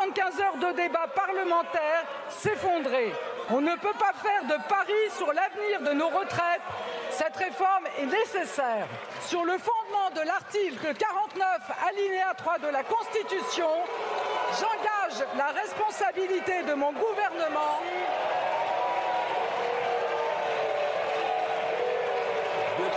175 heures de débat parlementaire s'effondrer. On ne peut pas faire de paris sur l'avenir de nos retraites. Cette réforme est nécessaire. Sur le fondement de l'article 49, alinéa 3 de la Constitution, j'engage la responsabilité de mon gouvernement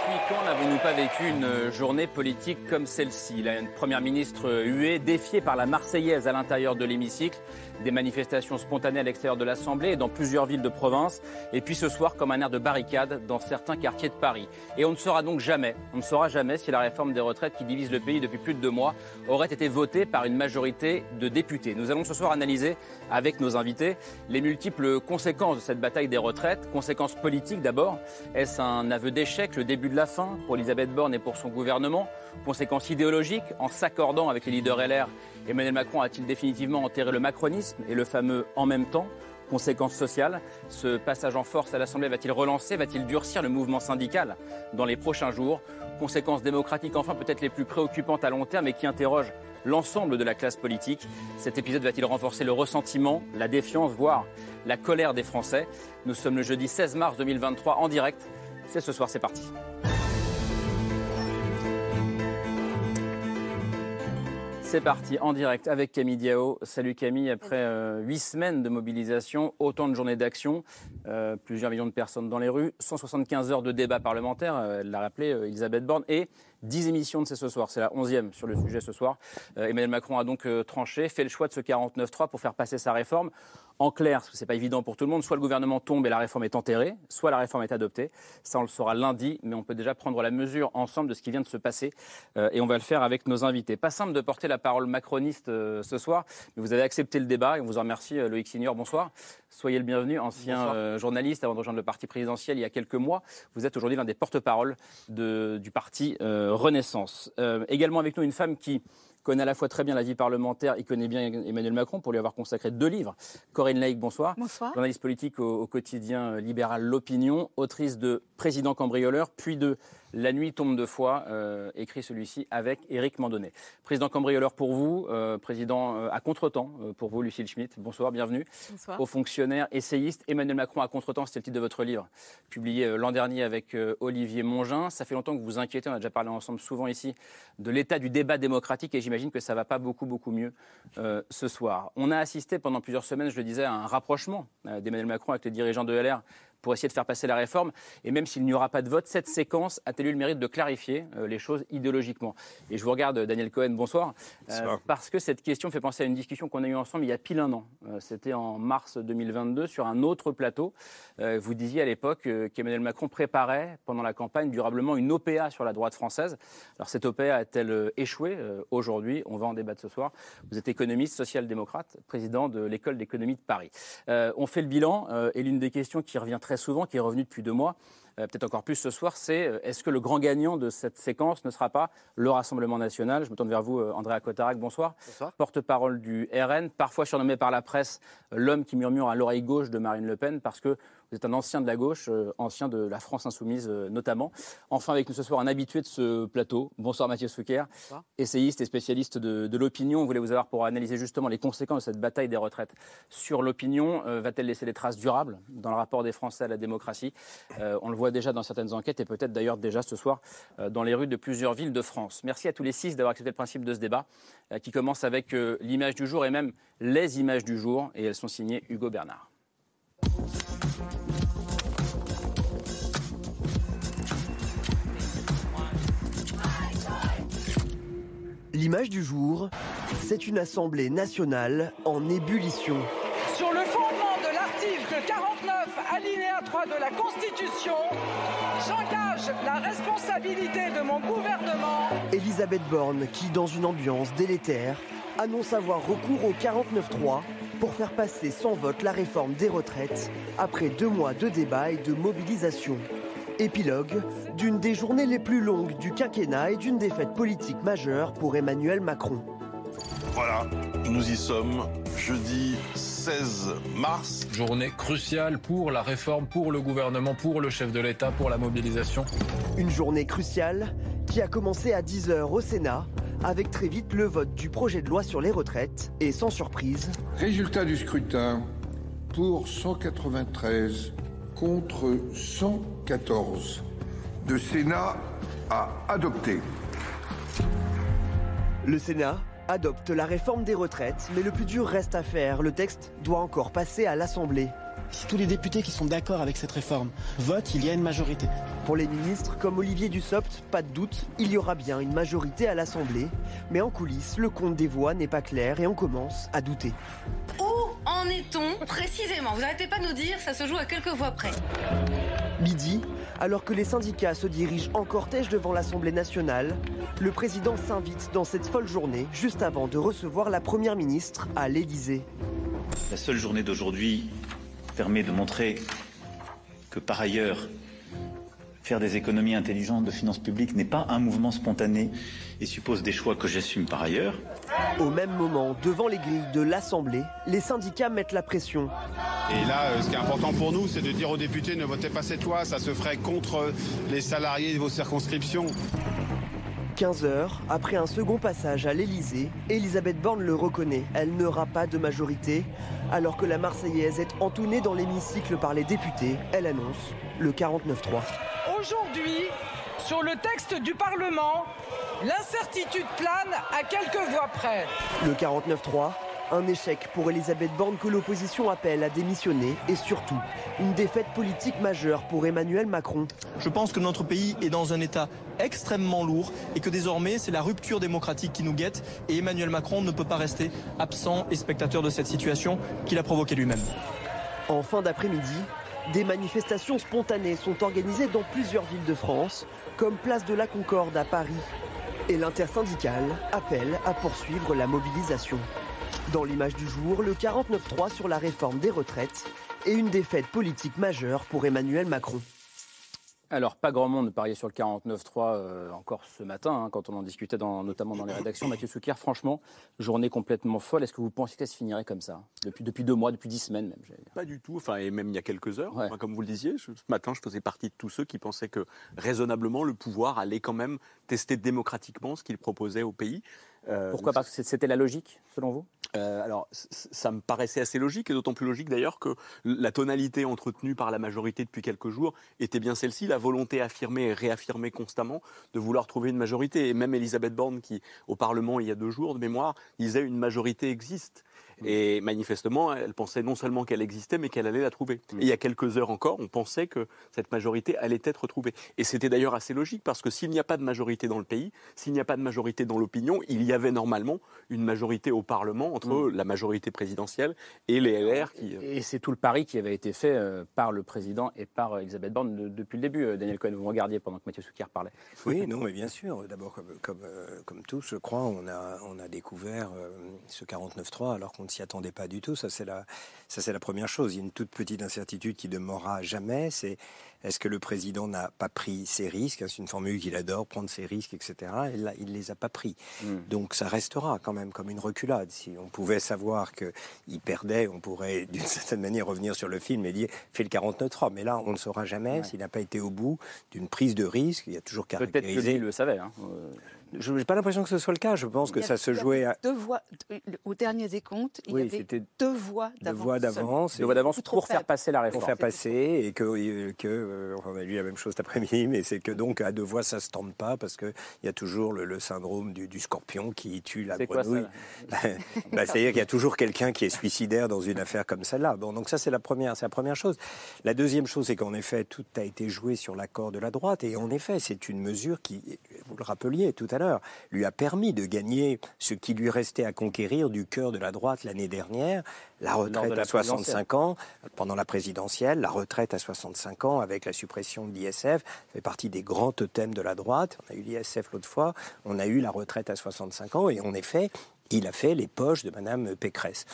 Depuis quand n'avons-nous pas vécu une journée politique comme celle-ci? La première ministre huée, défiée par la Marseillaise à l'intérieur de l'hémicycle, des manifestations spontanées à l'extérieur de l'Assemblée et dans plusieurs villes de province, et puis ce soir comme un air de barricade dans certains quartiers de Paris. Et on ne saura donc jamais, on ne saura jamais si la réforme des retraites qui divise le pays depuis plus de deux mois aurait été votée par une majorité de députés. Nous allons ce soir analyser avec nos invités les multiples conséquences de cette bataille des retraites, conséquences politiques d'abord. Est-ce un aveu d'échec, le début de la fin pour Elisabeth Borne et pour son gouvernement? Conséquences idéologiques, en s'accordant avec les leaders LR, Emmanuel Macron a-t-il définitivement enterré le macronisme et le fameux en même temps Conséquences sociales, ce passage en force à l'Assemblée va-t-il relancer, va-t-il durcir le mouvement syndical dans les prochains jours? Conséquences démocratiques, enfin peut-être les plus préoccupantes à long terme et qui interrogent l'ensemble de la classe politique. Cet épisode va-t-il renforcer le ressentiment, la défiance, voire la colère des Français? Nous sommes le jeudi 16 mars 2023 en direct. C'est ce soir, c'est parti. C'est parti en direct avec Camille Diao. Salut Camille, après euh, huit semaines de mobilisation, autant de journées d'action, euh, plusieurs millions de personnes dans les rues, 175 heures de débat parlementaire, euh, elle l'a rappelé Elisabeth Borne, et 10 émissions de C'est ce soir. C'est la 11e sur le sujet ce soir. Emmanuel Macron a donc tranché, fait le choix de ce 49-3 pour faire passer sa réforme. En clair, parce que c'est pas évident pour tout le monde, soit le gouvernement tombe et la réforme est enterrée, soit la réforme est adoptée. Ça, on le saura lundi, mais on peut déjà prendre la mesure ensemble de ce qui vient de se passer. et on va le faire avec nos invités. Pas simple de porter la parole macroniste ce soir, mais vous avez accepté le débat et on vous en remercie. Loïc Signor, bonsoir. Soyez le bienvenu, ancien journaliste avant de rejoindre le parti présidentiel il y a quelques mois. Vous êtes aujourd'hui l'un des porte-parole du parti Renaissance. également avec nous une femme qui connaît à la fois très bien la vie parlementaire, il connaît bien Emmanuel Macron pour lui avoir consacré deux livres. Corinne Lake, bonsoir. Bonsoir. Journaliste politique au, au quotidien libéral L'Opinion, autrice de Président cambrioleur, puis de la nuit tombe de foi, euh, écrit celui-ci avec Éric Mandonnet. Président cambrioleur pour vous, euh, président euh, à contretemps pour vous, Lucille Schmitt. Bonsoir, bienvenue. Bonsoir. Aux fonctionnaires, essayiste. Emmanuel Macron à contretemps, c'était le titre de votre livre, publié l'an dernier avec Olivier Mongin. Ça fait longtemps que vous vous inquiétez, on a déjà parlé ensemble souvent ici, de l'état du débat démocratique et j'imagine que ça ne va pas beaucoup, beaucoup mieux ce soir. On a assisté pendant plusieurs semaines, je le disais, à un rapprochement d'Emmanuel Macron avec les dirigeants de LR pour essayer de faire passer la réforme. Et même s'il n'y aura pas de vote, cette séquence a-t-elle eu le mérite de clarifier euh, les choses idéologiquement? Et je vous regarde, Daniel Cohen, bonsoir. bonsoir. Euh, parce que cette question fait penser à une discussion qu'on a eue ensemble il y a pile un an. Euh, C'était en mars 2022 sur un autre plateau. Euh, vous disiez à l'époque qu'Emmanuel Macron préparait pendant la campagne durablement une OPA sur la droite française. Alors cette OPA a-t-elle échoué aujourd'hui? On va en débattre ce soir. Vous êtes économiste, social-démocrate, président de l'école d'économie de Paris. on fait le bilan et l'une des questions qui revient très souvent, qui est revenu depuis deux mois, euh, peut-être encore plus ce soir, c'est euh, est-ce que le grand gagnant de cette séquence ne sera pas le Rassemblement national? Je me tourne vers vous, euh, Andréa Cotarac, bonsoir. Bonsoir. Porte-parole du RN, parfois surnommé par la presse l'homme qui murmure à l'oreille gauche de Marine Le Pen, parce que vous êtes un ancien de la gauche, ancien de la France insoumise notamment. Enfin, avec nous ce soir, un habitué de ce plateau. Bonsoir Mathieu Souquer, essayiste et spécialiste de, de l'opinion. On voulait vous avoir pour analyser justement les conséquences de cette bataille des retraites sur l'opinion. Va-t-elle laisser des traces durables dans le rapport des Français à la démocratie? On le voit déjà dans certaines enquêtes et peut-être d'ailleurs déjà ce soir dans les rues de plusieurs villes de France. Merci à tous les six d'avoir accepté le principe de ce débat qui commence avec l'image du jour et même les images du jour et elles sont signées Hugo Bernard. L'image du jour, c'est une assemblée nationale en ébullition. Sur le fondement de l'article 49, alinéa 53 de la Constitution, j'engage la responsabilité de mon gouvernement. Elisabeth Borne, qui, dans une ambiance délétère, annonce avoir recours au 49-3 pour faire passer sans vote la réforme des retraites après deux mois de débats et de mobilisation. Épilogue d'une des journées les plus longues du quinquennat et d'une défaite politique majeure pour Emmanuel Macron. Voilà, nous y sommes, jeudi 16 mars. Journée cruciale pour la réforme, pour le gouvernement, pour le chef de l'État, pour la mobilisation. Une journée cruciale qui a commencé à 10h au Sénat avec très vite le vote du projet de loi sur les retraites et sans surprise. Résultat du scrutin pour 193 contre 114. Le Sénat a adopté. Le Sénat adopte la réforme des retraites, mais le plus dur reste à faire. Le texte doit encore passer à l'Assemblée. Si tous les députés qui sont d'accord avec cette réforme votent, il y a une majorité. Pour les ministres comme Olivier Dussopt, pas de doute, il y aura bien une majorité à l'Assemblée. Mais en coulisses, le compte des voix n'est pas clair et on commence à douter. Où en est-on précisément? Vous n'arrêtez pas de nous dire, ça se joue à quelques voix près. Midi, alors que les syndicats se dirigent en cortège devant l'Assemblée nationale, le président s'invite dans cette folle journée, juste avant de recevoir la première ministre à l'Élysée. La seule journée d'aujourd'hui permet de montrer que par ailleurs, faire des économies intelligentes de finances publiques n'est pas un mouvement spontané et suppose des choix que j'assume par ailleurs. Au même moment, devant les grilles de l'Assemblée, les syndicats mettent la pression. Et là, euh, ce qui est important pour nous, c'est de dire aux députés ne votez pas cette loi, ça se ferait contre les salariés de vos circonscriptions. 15 heures, après un second passage à l'Elysée, Elisabeth Borne le reconnaît. Elle n'aura pas de majorité. Alors que la Marseillaise est entournée dans l'hémicycle par les députés, elle annonce le 49-3. Aujourd'hui, sur le texte du Parlement, l'incertitude plane à quelques voix près. Le 49-3, un échec pour Elisabeth Borne que l'opposition appelle à démissionner et surtout une défaite politique majeure pour Emmanuel Macron. Je pense que notre pays est dans un état extrêmement lourd et que désormais c'est la rupture démocratique qui nous guette et Emmanuel Macron ne peut pas rester absent et spectateur de cette situation qu'il a provoquée lui-même. En fin d'après-midi, des manifestations spontanées sont organisées dans plusieurs villes de France, comme Place de la Concorde à Paris. Et l'intersyndicale appelle à poursuivre la mobilisation. Dans l'image du jour, le 49-3 sur la réforme des retraites et une défaite politique majeure pour Emmanuel Macron. Alors, pas grand monde pariait sur le 49-3 euh, encore ce matin, hein, quand on en discutait dans, notamment dans les rédactions. Mathieu Soukir, franchement, journée complètement folle. Est-ce que vous pensiez que ça se finirait comme ça depuis, depuis deux mois, depuis dix semaines même Pas du tout, enfin, et même il y a quelques heures. Enfin, comme vous le disiez, ce matin, je faisais partie de tous ceux qui pensaient que raisonnablement, le pouvoir allait quand même tester démocratiquement ce qu'il proposait au pays. Euh, Pourquoi Parce que c'était la logique, selon vous? Euh, alors, ça me paraissait assez logique, et d'autant plus logique d'ailleurs que la tonalité entretenue par la majorité depuis quelques jours était bien celle-ci, la volonté affirmée et réaffirmée constamment de vouloir trouver une majorité. Et même Elisabeth Borne, qui au Parlement il y a deux jours de mémoire, disait une majorité existe. Mm. Et manifestement, elle pensait non seulement qu'elle existait, mais qu'elle allait la trouver. Mm. Et il y a quelques heures encore, on pensait que cette majorité allait être trouvée. Et c'était d'ailleurs assez logique, parce que s'il n'y a pas de majorité dans le pays, s'il n'y a pas de majorité dans l'opinion, il y avait normalement une majorité au Parlement entre mm. la majorité présidentielle et les LR. Qui... Et c'est tout le pari qui avait été fait euh, par le président et par euh, Elisabeth Borne depuis le début. Euh, Daniel Cohen, vous regardiez pendant que Mathieu Soukir parlait. Oui, non, mais bien sûr. D'abord, comme, comme, comme, tous, je crois, on a, on a découvert ce 49-3 alors qu'on ne s'y attendait pas du tout. Ça, c'est la, ça, c'est la première chose. Il y a une toute petite incertitude qui demeurera jamais. C'est est-ce que le président n'a pas pris ses risques? C'est une formule qu'il adore, prendre ses risques, etc. Et là, il les a pas pris. Hmm. Donc, ça restera quand même comme une reculade. Si on pouvait savoir qu'il perdait, on pourrait d'une certaine manière revenir sur le film et dire fait le 49-3. Mais là, on ne saura jamais s'il n'a pas été au bout d'une prise de risque. Il y a toujours caractérisé. Peut-être que le savait. Hein. Je n'ai pas l'impression que ce soit le cas. Je pense que ça se jouait à... Deux voix, au dernier décompte, il y avait deux voix d'avance. Deux voix d'avance. Deux voix d'avance pour faire passer la réforme. Pour faire passer, et que, que euh, on a lu la même chose cet après-midi, mais c'est que donc à deux voix, ça ne se tente pas, parce qu'il y a toujours le, syndrome du, scorpion qui tue la grenouille. bah, C'est-à-dire qu'il y a toujours quelqu'un qui est suicidaire dans une affaire comme celle-là. Bon, donc ça, c'est la, première, la première chose. La deuxième chose, c'est qu'en effet, tout a été joué sur l'accord de la droite, et en effet, c'est une mesure qui, vous le rappeliez tout à l'heure, l'heure, lui a permis de gagner ce qui lui restait à conquérir du cœur de la droite l'année dernière, la retraite à 65 ans pendant la présidentielle, la retraite à 65 ans avec la suppression de l'ISF, fait partie des grands thèmes de la droite. On a eu l'ISF l'autre fois, on a eu la retraite à 65 ans et en effet, il a fait les poches de Madame Pécresse.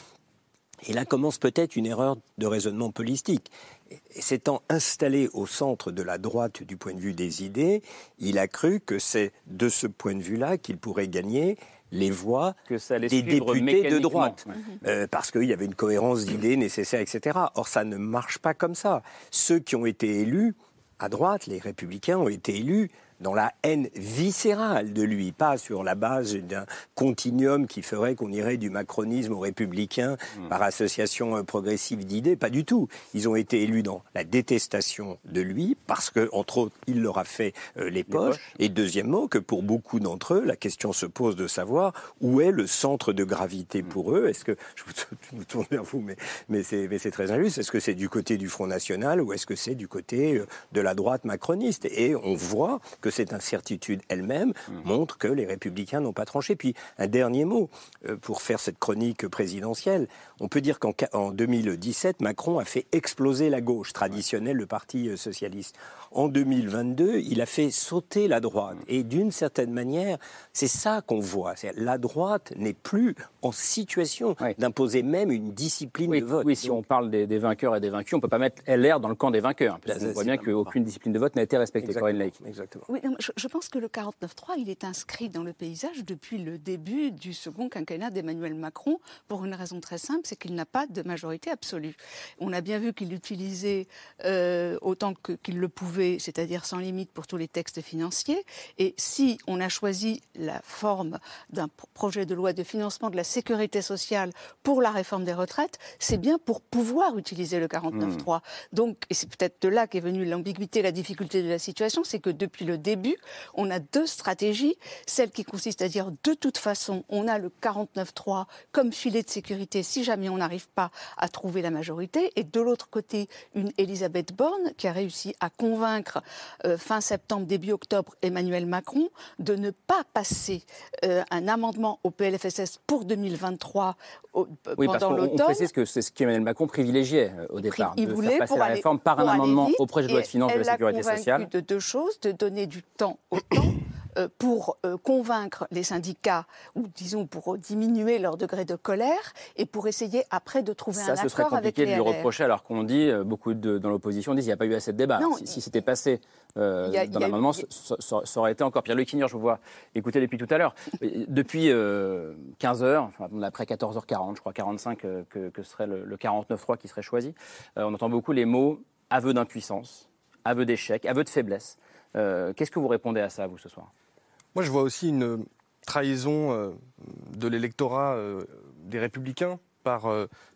Et là commence peut-être une erreur de raisonnement politique. Et s'étant installé au centre de la droite du point de vue des idées, il a cru que c'est de ce point de vue-là qu'il pourrait gagner les voix des députés de droite, euh, parce qu'il y avait une cohérence d'idées nécessaire, etc. Or, ça ne marche pas comme ça. Ceux qui ont été élus à droite, les républicains, ont été élus dans la haine viscérale de lui, pas sur la base d'un continuum qui ferait qu'on irait du macronisme au républicain hmm. par association euh, progressive d'idées, pas du tout. Ils ont été élus dans la détestation de lui, parce que, entre autres, il leur a fait euh, les, poches. Et deuxièmement, que pour beaucoup d'entre eux, la question se pose de savoir où est le centre de gravité pour eux. Est-ce que, je me tourne vers vous, mais, mais c'est très injuste, est-ce que c'est du côté du Front National ou est-ce que c'est du côté euh, de la droite macroniste? Et on voit que cette incertitude elle-même mmh. montre que les républicains n'ont pas tranché. Puis un dernier mot euh, pour faire cette chronique présidentielle. On peut dire qu'en 2017, Macron a fait exploser la gauche traditionnelle, le Parti euh, socialiste. En 2022, il a fait sauter la droite. Mmh. Et d'une certaine manière, c'est ça qu'on voit. La droite n'est plus en situation d'imposer même une discipline de vote. Oui, si on parle des, vainqueurs et des vaincus, on ne peut pas mettre LR dans le camp des vainqueurs. Parce on voit bien qu'aucune discipline de vote n'a été respectée. Corinne Lake. Exactement. Oui, je, pense que le 49-3, il est inscrit dans le paysage depuis le début du second quinquennat d'Emmanuel Macron, pour une raison très simple, c'est qu'il n'a pas de majorité absolue. On a bien vu qu'il l'utilisait euh, autant qu'il le pouvait, c'est-à-dire sans limite pour tous les textes financiers. Et si on a choisi la forme d'un projet de loi de financement de la sécurité sociale pour la réforme des retraites, c'est bien pour pouvoir utiliser le 49.3. Mmh. Donc, et c'est peut-être de là qu'est venue l'ambiguïté, la difficulté de la situation, c'est que depuis le début, on a deux stratégies. Celle qui consiste à dire de toute façon, on a le 49-3 comme filet de sécurité si jamais on n'arrive pas à trouver la majorité. Et de l'autre côté, une Elisabeth Borne qui a réussi à convaincre euh, fin septembre, début octobre, Emmanuel Macron de ne pas passer euh, un amendement au PLFSS pour 2023 oui, pendant l'automne. On précise que c'est ce qu'Emmanuel Macron privilégiait euh, au départ, il de voulait faire passer la réforme par un amendement au projet de loi de finances de la sécurité sociale. de deux choses, de donner du temps au temps euh, pour euh, convaincre les syndicats, ou disons pour diminuer leur degré de colère, et pour essayer après de trouver un accord avec les Ça, ce serait compliqué de lui reprocher, alors qu'on dit, euh, beaucoup de, dans l'opposition disent qu'il n'y a pas eu assez de débat. si, c'était passé dans l'amendement, ça, aurait été encore pire. Le Kinner, je vous vois écouter depuis tout à l'heure. depuis 15 heures, enfin, après 14h40, je crois 45, que, que serait le, le 49.3 qui serait choisi, on entend beaucoup les mots aveu d'impuissance, aveu d'échec, aveu de faiblesse. Euh, qu'est-ce que vous répondez à ça, vous, ce soir? Moi, je vois aussi une trahison euh, de l'électorat euh, des Républicains par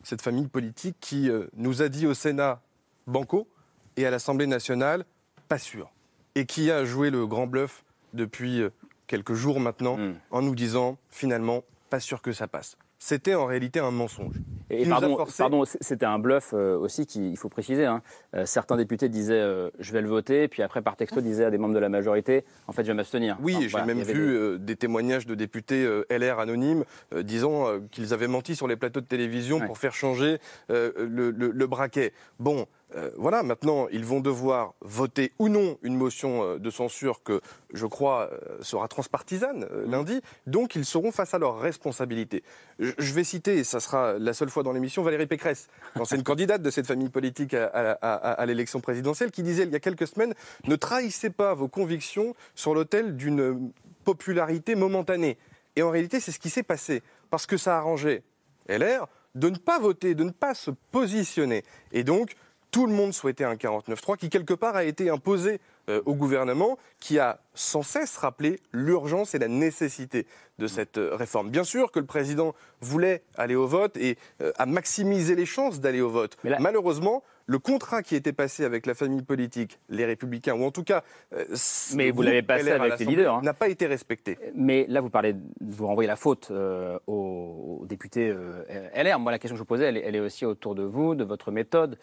cette famille politique qui nous a dit au Sénat banco et à l'Assemblée nationale pas sûr. Et qui a joué le grand bluff depuis quelques jours maintenant hmm. en nous disant finalement pas sûr que ça passe c'était en réalité un mensonge. Et pardon, c'était un bluff euh, aussi qu'il faut préciser. Hein. Euh, certains députés disaient euh, je vais le voter, puis après par texto disaient à des membres de la majorité en fait je vais m'abstenir. Oui, j'ai même vu des... témoignages de députés LR anonymes disant qu'ils avaient menti sur les plateaux de télévision pour faire changer le, le, braquet. Bon, euh, voilà, maintenant, ils vont devoir voter ou non une motion euh, de censure que, je crois, euh, sera transpartisane mmh. lundi. Donc, ils seront face à leurs responsabilités. Je vais citer, et ça sera la seule fois dans l'émission, Valérie Pécresse, ancienne candidate de cette famille politique à, l'élection présidentielle, qui disait il y a quelques semaines Ne trahissez pas vos convictions sur l'autel d'une popularité momentanée. Et en réalité, c'est ce qui s'est passé. Parce que ça a arrangé LR de ne pas voter, de ne pas se positionner. Et donc, tout le monde souhaitait un 49-3 qui, quelque part, a été imposé euh, au gouvernement, qui a sans cesse rappelé l'urgence et la nécessité de cette euh, réforme. Bien sûr que le président voulait aller au vote et euh, a maximisé les chances d'aller au vote. Malheureusement, le contrat qui était passé avec la famille politique, les Républicains, ou en tout cas, euh, Mais vous l'avez passé LR avec les leaders, hein. n'a pas été respecté. Mais là, vous parlez, vous renvoyez la faute euh, aux, aux députés euh, LR. Moi, la question que je vous posais, elle, est- elle est aussi autour de vous, de votre méthode.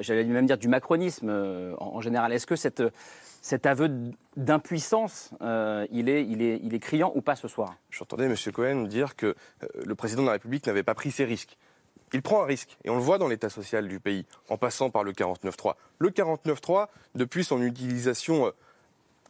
J'allais même dire du macronisme en, en général. Est-ce que cette, cet aveu d'impuissance, il, est, il, est, il est criant ou pas ce soir? J'entendais M. Cohen dire que le président de la République n'avait pas pris ses risques. Il prend un risque, et on le voit dans l'état social du pays, en passant par le 49.3. Le 49.3, depuis son utilisation euh,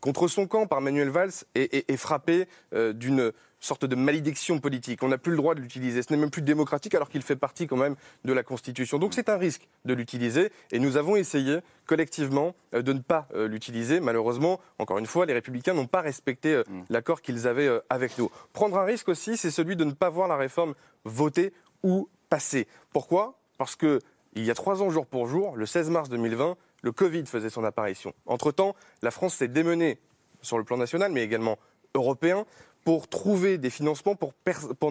contre son camp par Manuel Valls, est, est- est frappé euh, d'une sorte de malédiction politique. On n'a plus le droit de l'utiliser. Ce n'est même plus démocratique alors qu'il fait partie quand même de la Constitution. Donc c'est un risque de l'utiliser et nous avons essayé collectivement euh, de ne pas l'utiliser. Malheureusement, encore une fois, les républicains n'ont pas respecté euh, l'accord qu'ils avaient avec nous. Prendre un risque aussi, c'est celui de ne pas voir la réforme votée ou passée. Pourquoi? Parce que il y a trois ans jour pour jour, le 16 mars 2020, le Covid faisait son apparition. Entre-temps, la France s'est démenée sur le plan national, mais également européen, pour trouver des financements pour,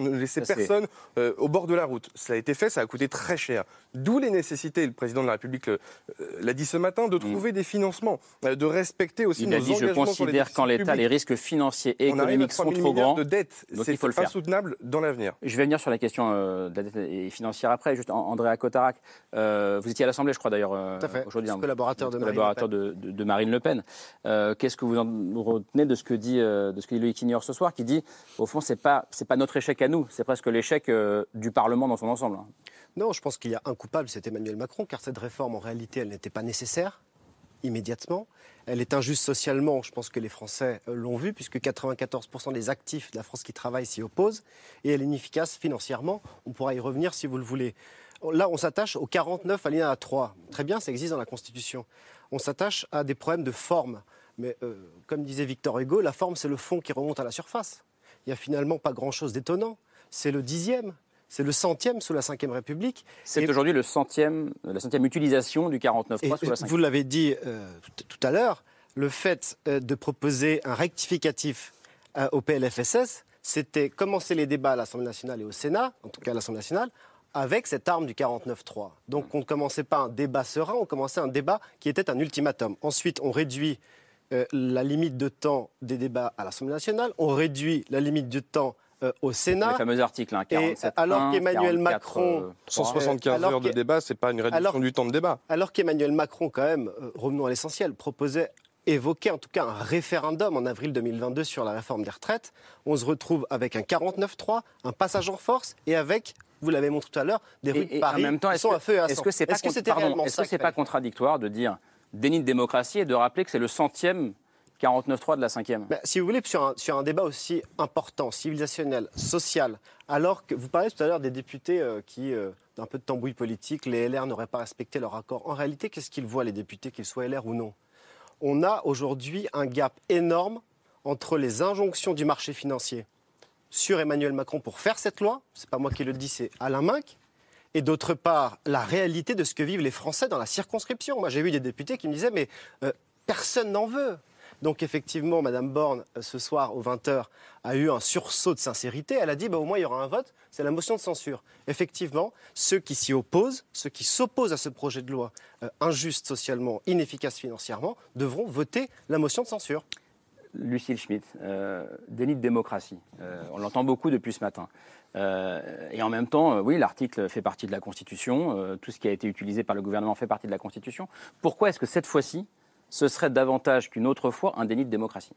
ne laisser Ça, personne euh, au bord de la route. Ça a été fait, ça a coûté très cher. D'où les nécessités, le président de la République euh, l'a dit ce matin, de trouver des financements, euh, de respecter aussi Il nos a dit, je engagements les considère qu'en l'état, les risques financiers et On arrive à économiques 3 sont 000 trop milliards grands. de dettes. Donc C'est il faut le faire. insoutenable dans l'avenir. Je vais venir sur la question euh, de la dette et financière après. Juste, An- Andrea Cotarac, euh, vous étiez à l'Assemblée, je crois d'ailleurs, euh, Tout à fait. aujourd'hui. Je hein, collaborateur de Marine collaborateur de, de- de Marine Le Pen. Euh, Qu'est-ce que vous en retenez de ce que dit, euh, de ce que dit Loïc Ignor ce soir, qui dit, au fond, pas, c'est pas notre échec à nous, c'est presque l'échec euh, du Parlement dans son ensemble. Non, je pense qu'il y a un coupable, c'est Emmanuel Macron, car cette réforme, en réalité, elle n'était pas nécessaire immédiatement. Elle est injuste socialement, je pense que les Français euh, l'ont vu, puisque 94% des actifs de la France qui travaillent s'y opposent, et elle est inefficace financièrement. On pourra y revenir si vous le voulez. Là, on s'attache au 49 alinéa 3. Très bien, ça existe dans la Constitution. On s'attache à des problèmes de forme. Mais euh, comme disait Victor Hugo, la forme, c'est le fond qui remonte à la surface. Il n'y a finalement pas grand-chose d'étonnant. C'est le dixième, c'est le centième sous la Ve République. C'est aujourd'hui le centième, la centième utilisation du 49.3 et sous la 5 vous l'avez dit euh, tout tout à l'heure, le fait euh, de proposer un rectificatif euh, au PLFSS, c'était commencer les débats à l'Assemblée nationale et au Sénat, en tout cas à l'Assemblée nationale, avec cette arme du 49-3. Donc on ne commençait pas un débat serein, on commençait un débat qui était un ultimatum. Ensuite, on réduit euh, la limite de temps des débats à l'Assemblée nationale, on réduit la limite de temps euh, au Sénat. Les fameux articles, hein, Et 47, alors qu'Emmanuel 44, Macron, euh, 175 alors heures de débat, c'est pas une réduction alors- du temps de débat. alors qu'Emmanuel Macron, quand même, euh, revenons à l'essentiel, proposait, évoquait en tout cas un référendum en avril 2022 sur la réforme des retraites, on se retrouve avec un 49-3, un passage en force et avec, vous l'avez montré tout à l'heure, des rues Et, de et Paris en même temps, qui est-ce sont que, à feu et à est-ce sang. que c'est pas, ça que c'est qu'il pas contradictoire de dire déni de démocratie et de rappeler que c'est le centième 49.3 de la cinquième Ben, si vous voulez, sur un, sur un débat aussi important, civilisationnel, social, alors que vous parlez tout à l'heure des députés euh, qui, euh, d'un peu de tambouille politique, les LR n'auraient pas respecté leur accord. En réalité, qu'est-ce qu'ils voient, les députés, qu'ils soient LR ou non? On a aujourd'hui un gap énorme entre les injonctions du marché financier sur Emmanuel Macron pour faire cette loi, c'est pas moi qui le dis, c'est Alain Minck, et d'autre part, la réalité de ce que vivent les Français dans la circonscription. Moi, j'ai vu des députés qui me disaient, mais euh, personne n'en veut. Donc, effectivement, Madame Borne, euh, ce soir, aux 20h, a eu un sursaut de sincérité. Elle a dit, bah, au moins, il y aura un vote, c'est la motion de censure. Effectivement, ceux qui s'y opposent, ceux qui s'opposent à ce projet de loi euh, injuste socialement, inefficace financièrement, devront voter la motion de censure. Lucille Schmitt, euh, déni de démocratie. On l'entend beaucoup depuis ce matin. Euh, et en même temps, euh, oui, l'article fait partie de la Constitution. euh, tout ce qui a été utilisé par le gouvernement fait partie de la Constitution. Pourquoi est-ce que cette fois-ci, ce serait davantage qu'une autre fois un déni de démocratie?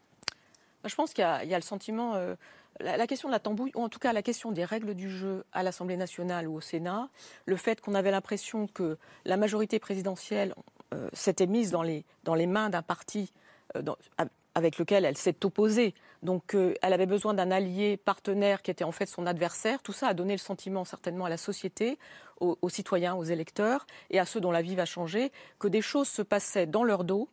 Je pense qu'il y, a- le sentiment, la, question de la tambouille, ou en tout cas la question des règles du jeu à l'Assemblée nationale ou au Sénat, le fait qu'on avait l'impression que la majorité présidentielle s'était mise dans les, mains d'un parti avec lequel elle s'est opposée. Donc euh, elle avait besoin d'un allié partenaire qui était en fait son adversaire. Tout ça a donné le sentiment certainement à la société, aux, citoyens, aux électeurs et à ceux dont la vie va changer, que des choses se passaient dans leur dos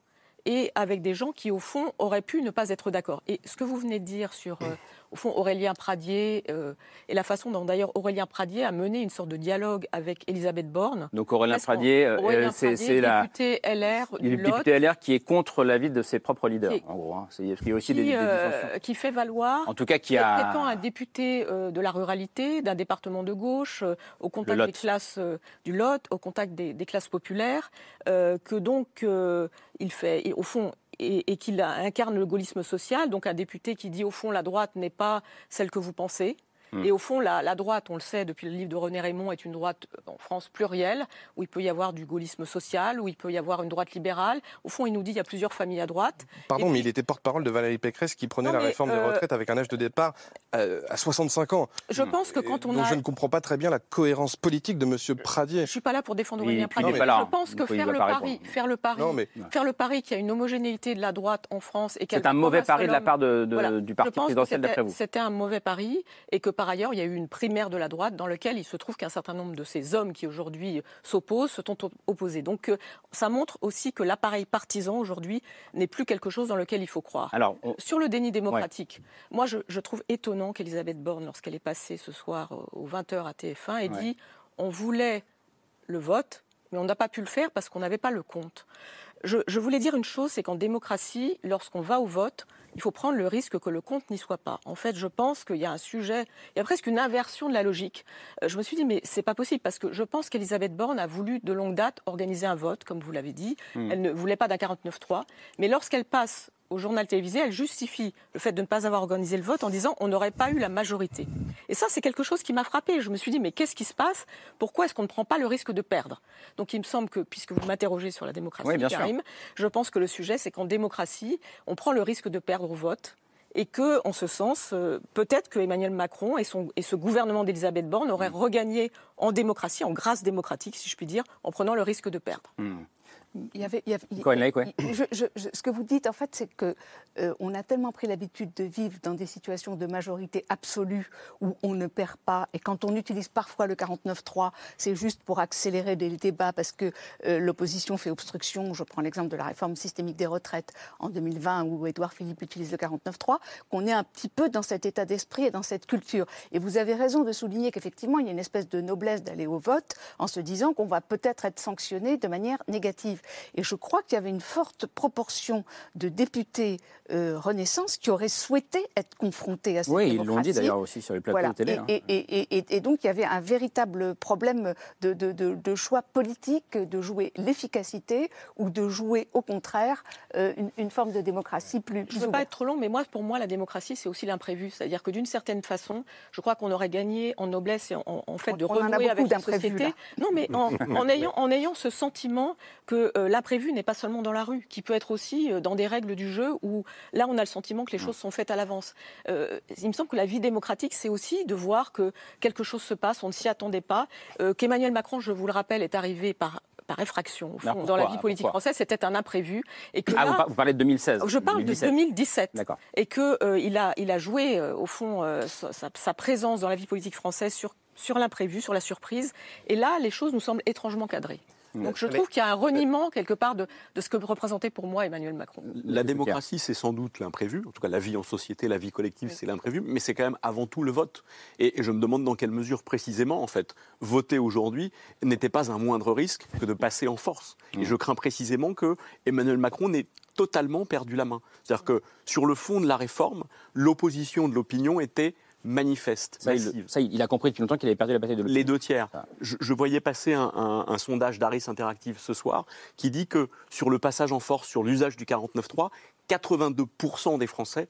et avec des gens qui, au fond, auraient pu ne pas être d'accord. Et ce que vous venez de dire sur euh, au fond, Aurélien Pradier euh, et la façon dont d'ailleurs Aurélien Pradier a mené une sorte de dialogue avec Elisabeth Borne. Donc Aurélien Pradier, euh, Aurélien c'est la. député LR Il est député LR qui est contre l'avis de ses propres leaders, Qui- en gros. hein. C'est- Parce qu'il y a aussi des, qui, des euh, qui fait valoir, En tout cas, qui a- un député euh, de la ruralité, d'un département de gauche, euh, au contact des classes euh, du Lot, au contact des, des classes populaires, euh, que donc euh, il fait, et au fond, et, qu'il incarne le gaullisme social, donc un député qui dit au fond la droite n'est pas celle que vous pensez. Hmm. Et au fond, la, la droite, on le sait depuis le livre de René Raymond, est une droite euh, en France plurielle, où il peut y avoir du gaullisme social, où il peut y avoir une droite libérale. Au fond, il nous dit qu'il y a plusieurs familles à droite. Pardon, mais il était porte-parole de Valérie Pécresse qui prenait Non, la réforme des euh, retraites avec un âge de départ euh, à 65 ans. Je pense que quand on Donc a je ne comprends pas très bien la cohérence politique de M. Pradier. Je suis pas là pour défendre Aurélien Pradier. là, Je pense que faire le, pas pari, faire le pari, Non, mais- faire le pari qu'il y a une homogénéité de la droite en France et qu'elle C'est un va mauvais pari de la part de- de- Voilà. du parti présidentiel, d'après vous. C'était un mauvais pari et que par ailleurs, il y a eu une primaire de la droite dans laquelle il se trouve qu'un certain nombre de ces hommes qui aujourd'hui s'opposent se sont op- opposés. Donc euh, ça montre aussi que l'appareil partisan aujourd'hui n'est plus quelque chose dans lequel il faut croire. Alors, on- Sur le déni démocratique, moi je, je trouve étonnant qu'Elisabeth Borne, lorsqu'elle est passée ce soir euh, aux 20h à TF1, ait Ouais. dit on voulait le vote, mais on n'a pas pu le faire parce qu'on n'avait pas le compte. Je, je voulais dire une chose, c'est qu'en démocratie, lorsqu'on va au vote, il faut prendre le risque que le compte n'y soit pas. En fait, je pense qu'il y a un sujet, il y a presque une inversion de la logique. Euh, Je me suis dit, mais c'est pas possible parce que je pense qu'Elisabeth Borne a voulu de longue date organiser un vote, comme vous l'avez dit. Hmm. Elle ne voulait pas d'un 49-3. Mais lorsqu'elle passe au journal télévisé, elle justifie le fait de ne pas avoir organisé le vote en disant on n'aurait pas eu la majorité. Et ça, c'est quelque chose qui m'a frappé. Je me suis dit, mais qu'est-ce qui se passe? Pourquoi est-ce qu'on ne prend pas le risque de perdre? Donc il me semble que, puisque vous m'interrogez sur la démocratie, Oui, bien sûr. Karim, je pense que le sujet, c'est qu'en démocratie, on prend le risque de perdre au vote. Et que, en ce sens, euh, peut-être que Emmanuel Macron et, son, et ce gouvernement d'Elisabeth Borne auraient Hmm. regagné en démocratie, en grâce démocratique, si je puis dire, en prenant le risque de perdre. Il y avait, il y avait- il- Cohen Lake, ouais. je- je- je- ce que vous dites, en fait, c'est que euh, on a tellement pris l'habitude de vivre dans des situations de majorité absolue où on ne perd pas. Et quand on utilise parfois le 49-3, c'est juste pour accélérer les débats parce que euh, l'opposition fait obstruction. Je prends l'exemple de la réforme systémique des retraites en 2020 où Édouard Philippe utilise le 49-3, qu'on est un petit peu dans cet état d'esprit et dans cette culture. Et vous avez raison de souligner qu'effectivement, il y a une espèce de noblesse d'aller au vote en se disant qu'on va peut-être être sanctionné de manière négative. Et je crois qu'il y avait une forte proportion de députés euh, Renaissance qui auraient souhaité être confrontés à cette Oui, ils l'ont démocratie. dit d'ailleurs aussi sur les plateaux Voilà. de télé. Et, hein. et- et- et- et donc il y avait un véritable problème de, de- de- de choix politique, de jouer l'efficacité ou de jouer au contraire euh, une, une forme de démocratie plus, Je ne veux pas être trop long, mais moi, pour moi, la démocratie, c'est aussi l'imprévu. C'est-à-dire que d'une certaine façon, je crois qu'on aurait gagné en noblesse et en, en fait de On a renouer avec la société. là. Non, mais en, en ayant, en ayant ce sentiment que euh, l'imprévu n'est pas seulement dans la rue, qui peut être aussi euh, dans des règles du jeu où là, on a le sentiment que les choses sont faites à l'avance. Euh, il me semble que la vie démocratique, c'est aussi de voir que quelque chose se passe, on ne s'y attendait pas, qu'Emmanuel Macron, je vous le rappelle, est arrivé par par effraction, au fond, dans la pourquoi vie politique française, c'était un imprévu. Et que Ah, là- vous, par- vous parlez de 2016. je parle 2017. de 2017. D'accord. Et qu'il il a, il a joué, au fond, sa, sa- sa présence dans la vie politique française sur, sur l'imprévu, sur la surprise. Et là, les choses nous semblent étrangement cadrées. Mmh. Donc je trouve qu'il y a un reniement, quelque part, de, de ce que représentait pour moi Emmanuel Macron. La démocratie, c'est sans doute l'imprévu. En tout cas, la vie en société, la vie collective, c'est l'imprévu. Mais c'est quand même avant tout le vote. Et, et je me demande dans quelle mesure précisément, en fait, voter aujourd'hui n'était pas un moindre risque que de passer en force. Et je crains précisément que Emmanuel Macron n'ait totalement perdu la main. C'est-à-dire que sur le fond de la réforme, l'opposition de l'opinion était manifeste. Ça, il, ça, a compris depuis longtemps qu'il avait perdu la bataille de Les deux tiers. Je, je voyais passer un, un- un sondage d'Aris Interactive ce soir qui dit que sur le passage en force, sur l'usage du 49.3, 82% des Français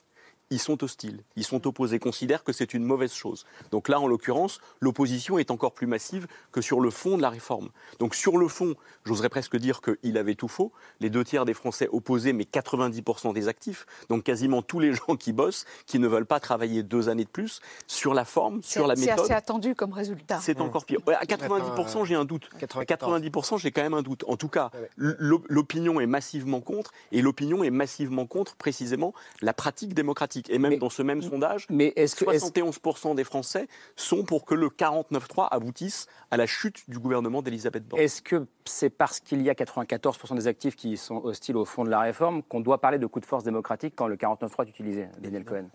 ils sont hostiles, ils sont opposés, considèrent que c'est une mauvaise chose. Donc là, en l'occurrence, l'opposition est encore plus massive que sur le fond de la réforme. Donc sur le fond, j'oserais presque dire qu'il avait tout faux. Les deux tiers des Français opposés, mais 90% des actifs. Donc quasiment tous les gens qui bossent, qui ne veulent pas travailler deux années de plus. Sur la forme, sur la C'est méthode. assez attendu comme résultat. C'est encore pire. À 90%, j'ai un doute. À 90%, j'ai quand même un doute. En tout cas, l'op- l'opinion est massivement contre, et l'opinion est massivement contre précisément la pratique démocratique. Et même dans ce même sondage, mais est-ce que- est-ce- 71% des Français sont pour que le 49-3 aboutisse à la chute du gouvernement d'Elisabeth Borne. Est-ce que c'est parce qu'il y a 94% des actifs qui sont hostiles au fond de la réforme qu'on doit parler de coup de force démocratique quand le 49.3 est utilisé, Daniel Cohen?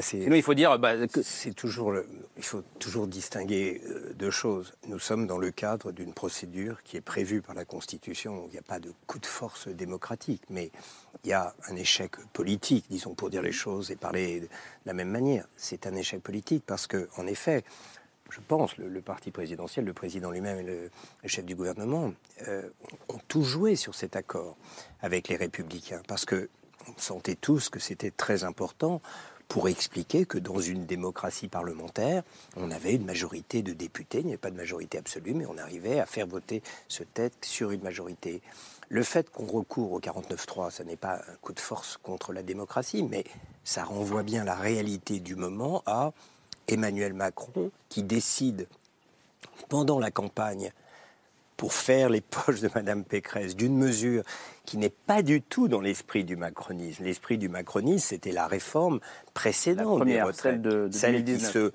Sinon, il faut dire bah, que c'est toujours le- il faut toujours distinguer euh, deux choses. Nous sommes dans le cadre d'une procédure qui est prévue par la Constitution. Il n'y a pas de coup de force démocratique, mais il y a un échec politique, disons pour dire les choses et parler de la même manière. C'est un échec politique parce que, en effet, je pense, le, le parti présidentiel, le président lui-même et le, le chef du gouvernement euh, ont tout joué sur cet accord avec les républicains parce que on sentait tous que c'était très important pour expliquer que dans une démocratie parlementaire, on avait une majorité de députés, il n'y avait pas de majorité absolue, mais on arrivait à faire voter ce texte sur une majorité. Le fait qu'on recourt au 49-3, ça n'est pas un coup de force contre la démocratie, mais ça renvoie bien la réalité du moment à Emmanuel Macron qui décide pendant la campagne pour faire les poches de Madame Pécresse d'une mesure qui n'est pas du tout dans l'esprit du macronisme. L'esprit du macronisme, c'était la réforme précédente La première, des retraites, celle de- de celle qui 2019. se,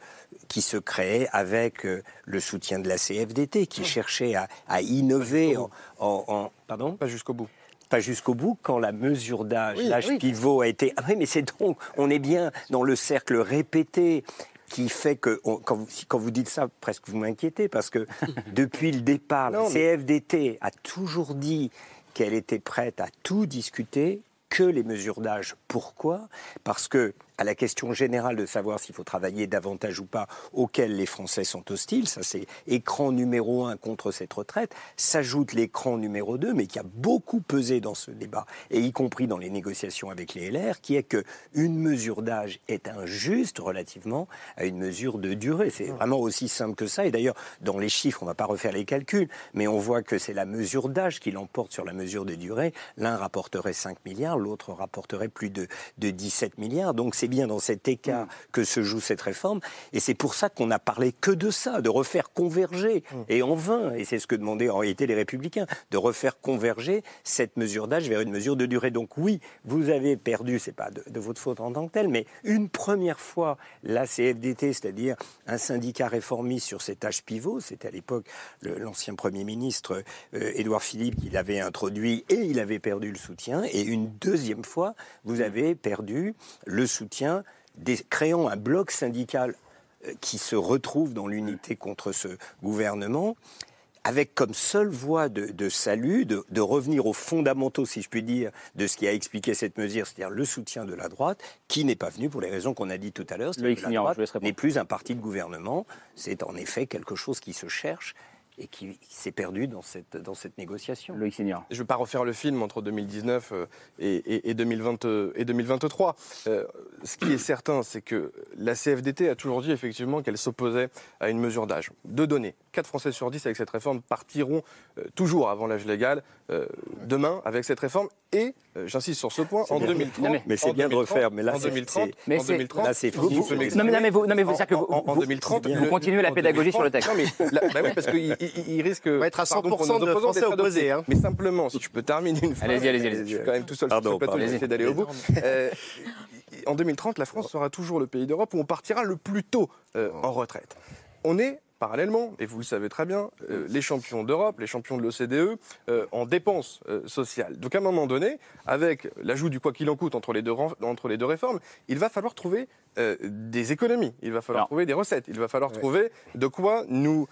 qui se créait avec euh, le soutien de la CFDT, qui cherchait à, à innover en, en- en- Pardon? Pas jusqu'au bout. Pas jusqu'au bout, quand la mesure d'âge, Oui, l'âge oui. pivot a été... Ah oui, mais c'est donc, on est bien dans le cercle répété qui fait que, on- quand, vous, si- quand vous dites ça, presque vous m'inquiétez, parce que depuis le départ, la mais- CFDT a toujours dit qu'elle était prête à tout discuter, que les mesures d'âge. Pourquoi? Parce que à la question générale de savoir s'il faut travailler davantage ou pas, auquel les Français sont hostiles, ça c'est écran numéro un contre cette retraite, s'ajoute l'écran numéro 2, mais qui a beaucoup pesé dans ce débat, et y compris dans les négociations avec les LR, qui est que une mesure d'âge est injuste relativement à une mesure de durée. C'est vraiment aussi simple que ça. Et d'ailleurs, dans les chiffres, on ne va pas refaire les calculs, mais on voit que c'est la mesure d'âge qui l'emporte sur la mesure de durée. L'un rapporterait 5 milliards, l'autre rapporterait plus de, de 17 milliards. Donc c'est bien dans cet écart que se joue cette réforme. Et c'est pour ça qu'on n'a parlé que de ça, de refaire converger, et en vain, et c'est ce que demandaient en réalité les républicains, de refaire converger cette mesure d'âge vers une mesure de durée. Donc oui, vous avez perdu, c'est pas de, de votre faute en tant que tel, mais une première fois, la CFDT, c'est-à-dire un syndicat réformiste sur cet âge pivot, c'était à l'époque l'ancien Premier ministre euh, Édouard Philippe qui l'avait introduit et il avait perdu le soutien. Et une deuxième fois, vous avez perdu le soutien, des- créant un bloc syndical euh, qui se retrouve dans l'unité contre ce gouvernement, avec comme seule voie de, de salut de, de revenir aux fondamentaux, si je puis dire, de ce qui a expliqué cette mesure, c'est-à-dire le soutien de la droite, qui n'est pas venu pour les raisons qu'on a dit tout à l'heure. c'est-à-dire Loïc que la droite n'est plus un parti de gouvernement, c'est en effet quelque chose qui se cherche et qui s'est perdu dans cette, dans cette négociation. Loïc. Je ne vais pas refaire le film entre 2019 euh, et, et- et 2020, euh, et 2023. Euh, ce qui est certain, c'est que la CFDT a toujours dit effectivement qu'elle s'opposait à une mesure d'âge. Deux données. 4 Français sur 10 avec cette réforme partiront euh, toujours avant l'âge légal euh, demain avec cette réforme. Et, euh, j'insiste sur ce point, en bien. 2030... Non, mais- mais c'est en bien de 2030, refaire, mais là, en c'est- 2030, c'est- mais c'est- 2030, là, c'est vous- vous Non, mais- non, mais vous- non, mais vous- En- que vous- en, en vous- 2030, vous continuez la pédagogie sur le texte. Non, mais, là- bah oui, parce qu'il il- il risque... va être à pardon pour 100% nos de Français opposés, hein. Mais simplement, si je peux terminer une fois. Allez-y, allez-y, allez-y. Je suis quand même tout seul Pardon, sur ce plateau, j'essaie d'aller au bout. Euh, en 2030, la France sera toujours le pays d'Europe où on partira le plus tôt euh, en retraite. On est parallèlement, et vous le savez très bien, euh, les champions d'Europe, les champions de l'OCDE euh, en dépenses euh, sociales. Donc à un moment donné, avec l'ajout du quoi qu'il en coûte entre les deux, entre les deux réformes, il va falloir trouver des économies, il va falloir Alors. trouver des recettes, il va falloir trouver de quoi nous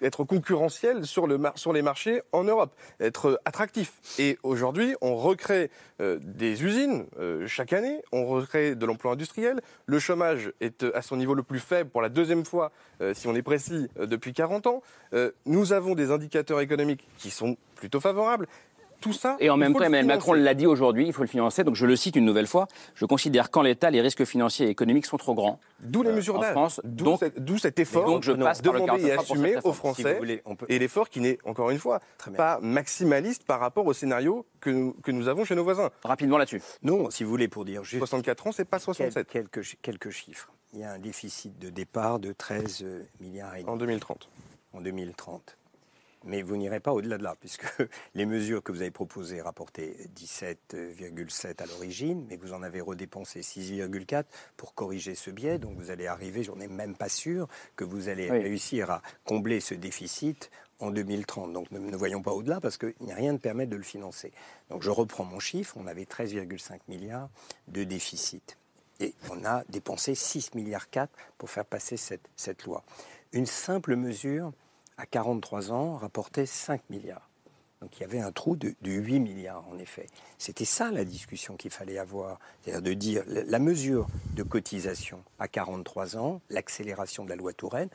être concurrentiel sur, le sur les marchés en Europe, être attractif. Et aujourd'hui, on recrée euh, des usines euh, chaque année, on recrée de l'emploi industriel, le chômage est euh, à son niveau le plus faible pour la deuxième fois, si on est précis, depuis 40 ans. Nous avons des indicateurs économiques qui sont plutôt favorables. Tout ça. Et en même temps, Emmanuel Macron l'a dit aujourd'hui, il faut le financer. Donc je le cite une nouvelle fois. Je considère qu'en l'État, les risques financiers et économiques sont trop grands. D'où les euh, mesures en d'âge. France. D'où cet, effort donc je passe par le demandé et 49 pour cette assumé aux Français. vous voulez, on peut- Et l'effort qui n'est, encore une fois, pas maximaliste par rapport au scénario que nous, que nous avons chez nos voisins. rapidement là-dessus. Non, si vous voulez, pour dire juste 64 ans, c'est pas quel- 67 quelques, quelques chiffres. Il y a un déficit de départ de 13 milliards et demi en 2030. en 2030. Mais vous n'irez pas au-delà de là, puisque les mesures que vous avez proposées rapportaient 17,7 à l'origine, mais vous en avez redépensé 6,4 pour corriger ce biais. Donc vous allez arriver, j'en ai même pas sûr, que vous allez Oui. réussir à combler ce déficit en 2030. Donc ne, ne voyons pas au-delà, parce qu'il n'y a rien de permettre de le financer. Donc je reprends mon chiffre, on avait 13,5 milliards de déficit. Et on a dépensé 6 milliards 4 pour faire passer cette, cette loi. Une simple mesure, à 43 ans, rapportait 5 milliards. Donc il y avait un trou de, de 8 milliards, en effet. C'était ça la discussion qu'il fallait avoir. C'est-à-dire de dire la, mesure de cotisation à 43 ans, l'accélération de la loi Touraine,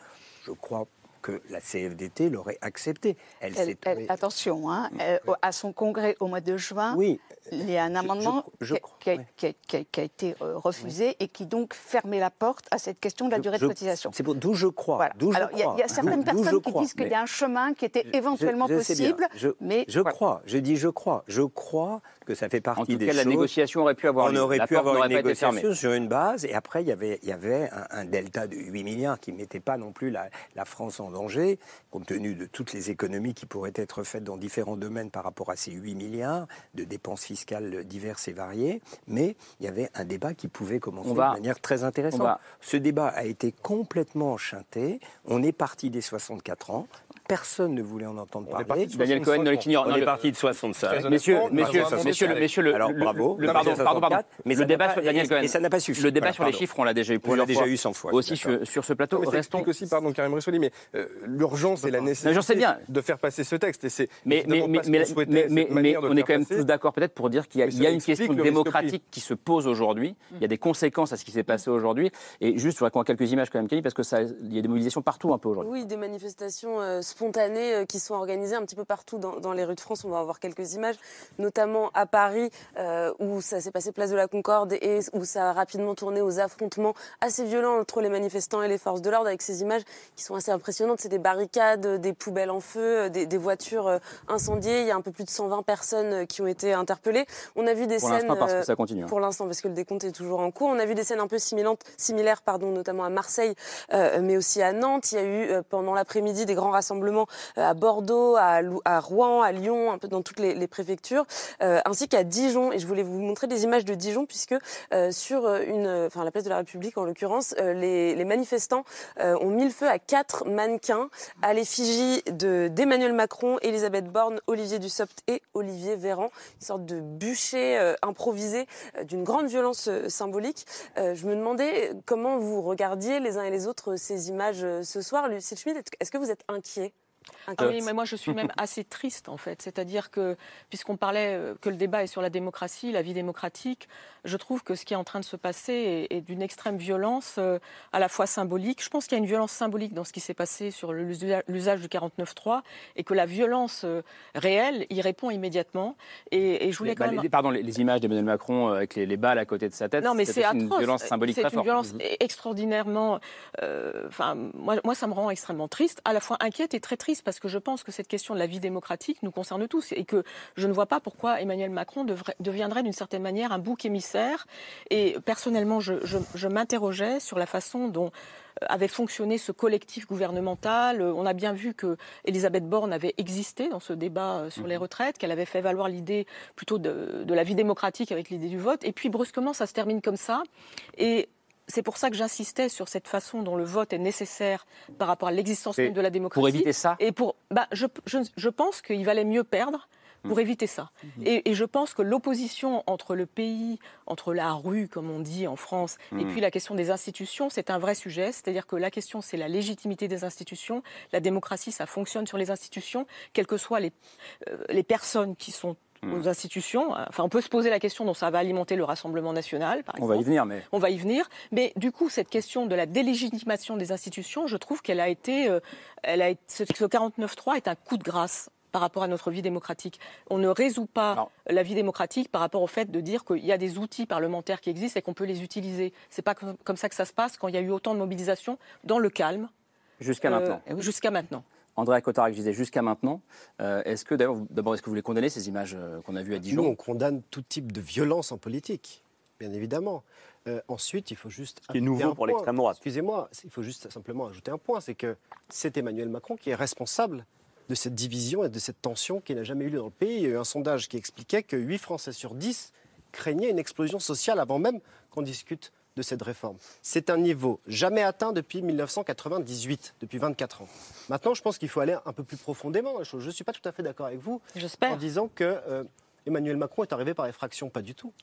je crois que la CFDT l'aurait accepté. Elle, Elle- s'est elle- attention, hein, euh, à son congrès au mois de juin, Oui. il y a un amendement je qui, qui a, qui a- qui a- qui a été euh, refusé et qui donc fermait la porte à cette question de la durée de cotisation. C'est d'où je crois. Alors, il y a- y certaines personnes qui crois, disent qu'il y a un chemin qui était éventuellement bien. possible, Je, mais je voilà. crois. Je dis je crois. Je crois que ça fait partie En tout des cas, la négociation aurait pu avoir On lieu. aurait La pu avoir une négociation sur une base, et après il y avait, il y avait un, un delta de 8 milliards qui ne mettait pas non plus la, la France en danger, compte tenu de toutes les économies qui pourraient être faites dans différents domaines par rapport à ces 8 milliards de dépenses fiscales diverses et variées. Mais il y avait un débat qui pouvait commencer va- de manière très intéressante. Ce débat a été complètement enchanté. On est parti des 64 ans. Personne ne voulait en entendre parler. Daniel Cohen, dans les clignotants. On est parti de 65. Très Messieurs, messieurs, messieurs, le- bravo. messieurs, le- Alors, le- bravo. le- Non, pardon, pardon, pardon. 64, mais Le débat pas- sur Daniel Cohen. Et ça n'a pas suffi. Le débat Voilà, sur les chiffres, on l'a déjà eu On l'a plusieurs déjà fois. eu 100 fois. Aussi d'accord. sur, sur ce plateau. Restons. explique aussi, pardon Karim Rissoli, mais euh, l'urgence et la nécessité de faire passer ce texte. Et c'est Mais, on est quand même tous d'accord peut-être pour dire qu'il y a, une question démocratique qui se pose aujourd'hui. Il y a des conséquences à ce qui s'est passé aujourd'hui. Et juste, je voudrais qu'on ait quelques images quand même, Camille, parce que ça, il y a des mobilisations partout un peu aujourd'hui. Oui, des manifestations euh, spontanées euh, qui sont organisées un petit peu partout dans, dans les rues de France. On va avoir quelques images, notamment à Paris, euh, où ça s'est passé place de la Concorde et où ça a rapidement tourné aux affrontements assez violents entre les manifestants et les forces de l'ordre, avec ces images qui sont assez impressionnantes. C'est des barricades, euh, des poubelles en feu, des, des voitures incendiées. Il y a un peu plus de 120 personnes qui ont été interpellées. On a vu des Pour scènes... parce que ça continue, hein. Pour l'instant, parce que le décompte est toujours en cours. On a vu des scènes un peu similaires, pardon, notamment à Marseille, euh, mais aussi à Nantes. Il y a eu pendant l'après-midi des grands rassemblements euh, à Bordeaux, à, à Rouen, à Lyon, un peu dans toutes les, les préfectures, euh, ainsi qu'à Dijon. Et je voulais vous montrer des images de Dijon, puisque euh, sur euh, une, enfin la place de la République en l'occurrence, euh, les, les manifestants euh, ont mis le feu à quatre mannequins à l'effigie de d'Emmanuel Macron, Elisabeth Borne, Olivier Dussopt et Olivier Véran, une sorte de bûcher improvisé d'une grande violence symbolique. Je me demandais comment vous regardiez les uns et les autres ces images ce soir. Lucille Schmitt, est-ce que vous êtes inquiet? Ah oui, mais moi je suis même assez triste en fait. C'est-à-dire que, puisqu'on parlait euh, que le débat est sur la démocratie, la vie démocratique, je trouve que ce qui est en train de se passer est, est d'une extrême violence, euh, à la fois symbolique. Je pense qu'il y a une violence symbolique dans ce qui s'est passé sur l'usage du 49.3 et que la violence euh, réelle y répond immédiatement. Et, et je voulais Les- quand bah, même. les- pardon, les, les images d'Emmanuel Macron avec les, les balles à côté de sa tête. Non, mais c'est une violence symbolique C'est très une forte. violence Mhm. extraordinairement. euh, Enfin, moi, moi, ça me rend extrêmement triste, à la fois inquiète et très triste, parce que je pense que cette question de la vie démocratique nous concerne tous et que je ne vois pas pourquoi Emmanuel Macron devrait- deviendrait d'une certaine manière un bouc émissaire. Et personnellement, je, je- je m'interrogeais sur la façon dont euh, avait fonctionné ce collectif gouvernemental. Euh, On a bien vu que Elisabeth Borne avait existé dans ce débat euh, sur les retraites, qu'elle avait fait valoir l'idée plutôt de, de la vie démocratique avec l'idée du vote. Et puis brusquement, ça se termine comme ça. Et c'est pour ça que j'insistais sur cette façon dont le vote est nécessaire par rapport à l'existence même de la démocratie. pour éviter ça Et pour, bah, je, je, je pense qu'il valait mieux perdre pour éviter ça. Et, et je pense que l'opposition entre le pays, entre la rue, comme on dit en France, et Mhm. puis la question des institutions, c'est un vrai sujet. C'est-à-dire que la question, c'est la légitimité des institutions. La démocratie, ça fonctionne sur les institutions, quelles que soient les, euh, les personnes qui sont aux institutions. Enfin, on peut se poser la question dont ça va alimenter le Rassemblement national, par On exemple. va y venir, mais. On va y venir. Mais du coup, cette question de la délégitimation des institutions, je trouve qu'elle a été, euh, elle a été, ce, ce 49.3 est un coup de grâce par rapport à notre vie démocratique. On ne résout pas la vie démocratique par rapport au fait de dire qu'il y a des outils parlementaires qui existent et qu'on peut les utiliser. C'est pas comme, comme ça que ça se passe quand il y a eu autant de mobilisation dans le calme. Jusqu'à Euh, maintenant. Jusqu'à maintenant. André Cotarac, je disais jusqu'à maintenant. Euh, est-ce que d'ailleurs, d'abord, est-ce que vous voulez condamner ces images euh, qu'on a vues à Nous, Dijon on condamne tout type de violence en politique, bien évidemment. Euh, ensuite, il faut juste. qui est ajouter nouveau un pour point. l'extrême droite. Excusez-moi, il faut juste simplement ajouter un point c'est que c'est Emmanuel Macron qui est responsable de cette division et de cette tension qui n'a jamais eu lieu dans le pays. Il y a eu un sondage qui expliquait que 8 Français sur 10 craignaient une explosion sociale avant même qu'on discute de cette réforme. C'est un niveau jamais atteint depuis 1998, depuis 24 ans. Maintenant, je pense qu'il faut aller un peu plus profondément dans les choses. Je ne suis pas tout à fait d'accord avec vous en disant que euh, Emmanuel Macron est arrivé par effraction. Pas du tout.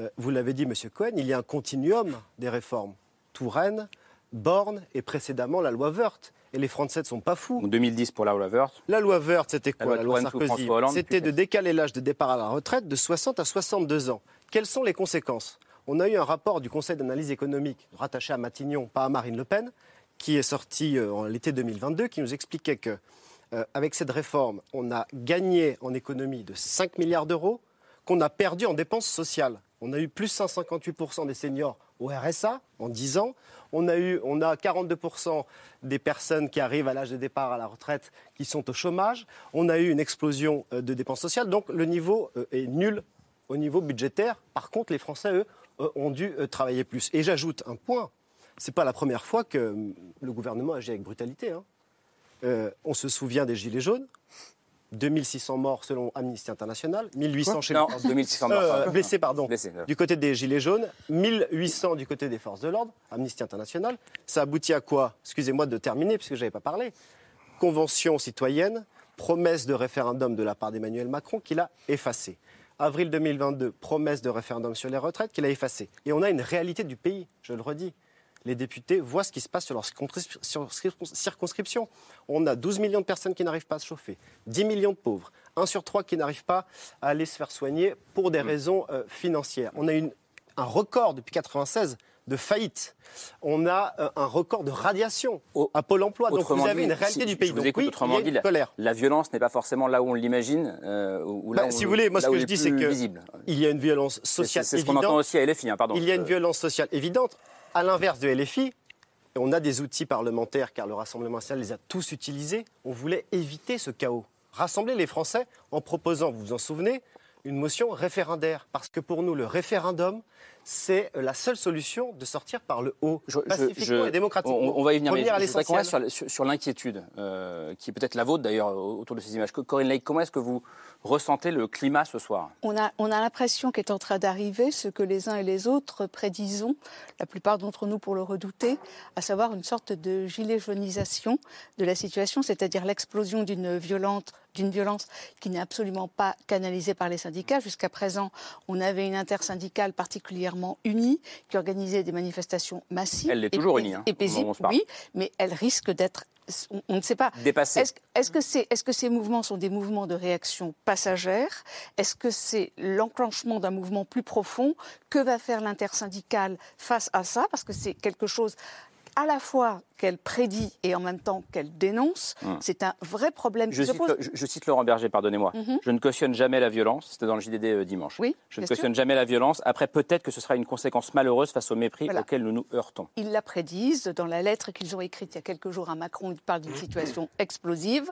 Euh, vous l'avez dit, Monsieur Cohen, il y a un continuum des réformes. Touraine, Borne et précédemment la loi Wörth. Et les Français ne sont pas fous. En 2010 pour la loi Wörth. La loi Wörth, c'était quoi loi La loi Touraine sous Sarkozy C'était de décaler l'âge de départ à la retraite de 60 à 62 ans. Quelles sont les conséquences? On a eu un rapport du Conseil d'analyse économique rattaché à Matignon, pas à Marine Le Pen, qui est sorti euh, en l'été 2022, qui nous expliquait que euh, avec cette réforme, on a gagné en économie de 5 milliards d'euros, qu'on a perdu en dépenses sociales. On a eu plus 158% des seniors au RSA en 10 ans. On a, eu, on a 42% des personnes qui arrivent à l'âge de départ à la retraite qui sont au chômage. On a eu une explosion euh, de dépenses sociales. Donc le niveau est nul au niveau budgétaire. Par contre, les Français, eux, ont dû euh, travailler plus. Et j'ajoute un point. Ce n'est pas la première fois que euh, le gouvernement agit avec brutalité. hein. Euh, on se souvient des Gilets jaunes. 2600 morts selon Amnesty International, 1800 Quoi chez Non, les 2600 morts, Euh, blessés, pardon, Blessés, du côté des Gilets jaunes, 1800 du côté des forces de l'ordre, Amnesty International. Ça aboutit à quoi? Excusez-moi de terminer, puisque je n'avais pas parlé. Convention citoyenne, promesse de référendum de la part d'Emmanuel Macron qu'il a effacé. Avril 2022, promesse de référendum sur les retraites qu'il a effacé. Et on a une réalité du pays, je le redis. Les députés voient ce qui se passe sur leur circonscription. On a 12 millions de personnes qui n'arrivent pas à se chauffer, 10 millions de pauvres, 1 sur 3 qui n'arrivent pas à aller se faire soigner pour des raisons euh, financières. On a une- un record depuis 96 de faillite. On a euh, un record de radiation à Pôle emploi. Donc vous avez dit, une réalité si- du pays. Je vous Donc écoute, oui, autrement dit, la, violence n'est pas forcément là où on l'imagine, euh, Bah, si vous voulez, moi ce que je dis, c'est que visible. il y a une violence sociale C'est ce qu'on entend aussi à LFI, hein, pardon. Il y a une violence sociale évidente. À l'inverse de LFI, on a des outils parlementaires, car le Rassemblement national les a tous utilisés. On voulait éviter ce chaos. Rassembler les Français en proposant, vous vous en souvenez, une motion référendaire. Parce que pour nous, le référendum, c'est la seule solution de sortir par le haut, Je- pacifiquement je- et démocratiquement. On, on va y venir, mais Revenir à je voudrais qu'on reste l'essentiel. sur, sur- sur l'inquiétude, euh, qui est peut-être la vôtre d'ailleurs autour de ces images. Corinne Lake, comment est-ce que vous ressentez le climat ce soir? On a, on a l'impression qu'est en train d'arriver ce que les uns et les autres prédisons, la plupart d'entre nous pour le redouter, à savoir une sorte de gilet jaunisation de la situation, c'est-à-dire l'explosion d'une violente d'une violence qui n'est absolument pas canalisée par les syndicats. Jusqu'à présent, on avait une intersyndicale particulièrement unie qui organisait des manifestations massives. Elle l'est et- toujours et- unie, hein, Et oui, mais elle risque d'être on- ne sait pas. Dépassée. Est-ce que, c'est- est-ce que ces mouvements sont des mouvements de réaction passagère? Est-ce que c'est l'enclenchement d'un mouvement plus profond? Que va faire l'intersyndicale face à ça? Parce que c'est quelque chose à la fois qu'elle prédit et en même temps qu'elle dénonce. Hum. C'est un vrai problème je qui se cite, pose. le- je- je cite Laurent Berger, pardonnez-moi. Mhm. Je ne cautionne jamais la violence. C'était dans le JDD euh, dimanche. Oui, je ne cautionne sûr. jamais la violence. Après, peut-être que ce sera une conséquence malheureuse face au mépris Voilà. auquel nous nous heurtons. Ils la prédisent. Dans la lettre qu'ils ont écrite il y a quelques jours à Macron, ils parlent d'une situation explosive.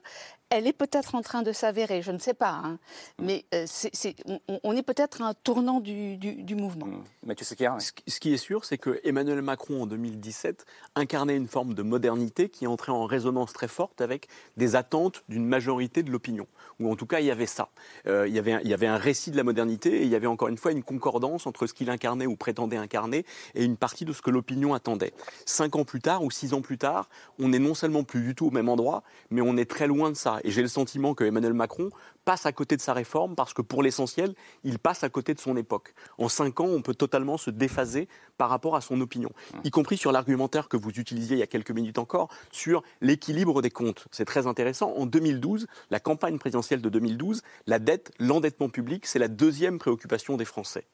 Elle est peut-être en train de s'avérer, je ne sais pas. hein. Mais euh, c'est- c'est- on, on est peut-être à un tournant du, du- du mouvement. Mathieu Sequer, Ce qui- Ce qui est sûr, c'est que Emmanuel Macron, en 2017, incarnait une forme de modernité qui entrait en résonance très forte avec des attentes d'une majorité de l'opinion. Ou en tout cas, il y avait ça. Euh, il, y avait un, il y avait un récit de la modernité et il y avait encore une fois une concordance entre ce qu'il incarnait ou prétendait incarner et une partie de ce que l'opinion attendait. Cinq ans plus tard ou six ans plus tard, on est non seulement plus du tout au même endroit, mais on est très loin de ça. Et j'ai le sentiment que Emmanuel Macron passe à côté de sa réforme parce que pour l'essentiel, il passe à côté de son époque. En cinq ans, on peut totalement se déphaser par rapport à son opinion, y compris sur l'argumentaire que vous utilisiez il y a quelques minutes encore sur l'équilibre des comptes. C'est très intéressant. En 2012, la campagne présidentielle de 2012, la dette, l'endettement public, c'est la deuxième préoccupation des Français.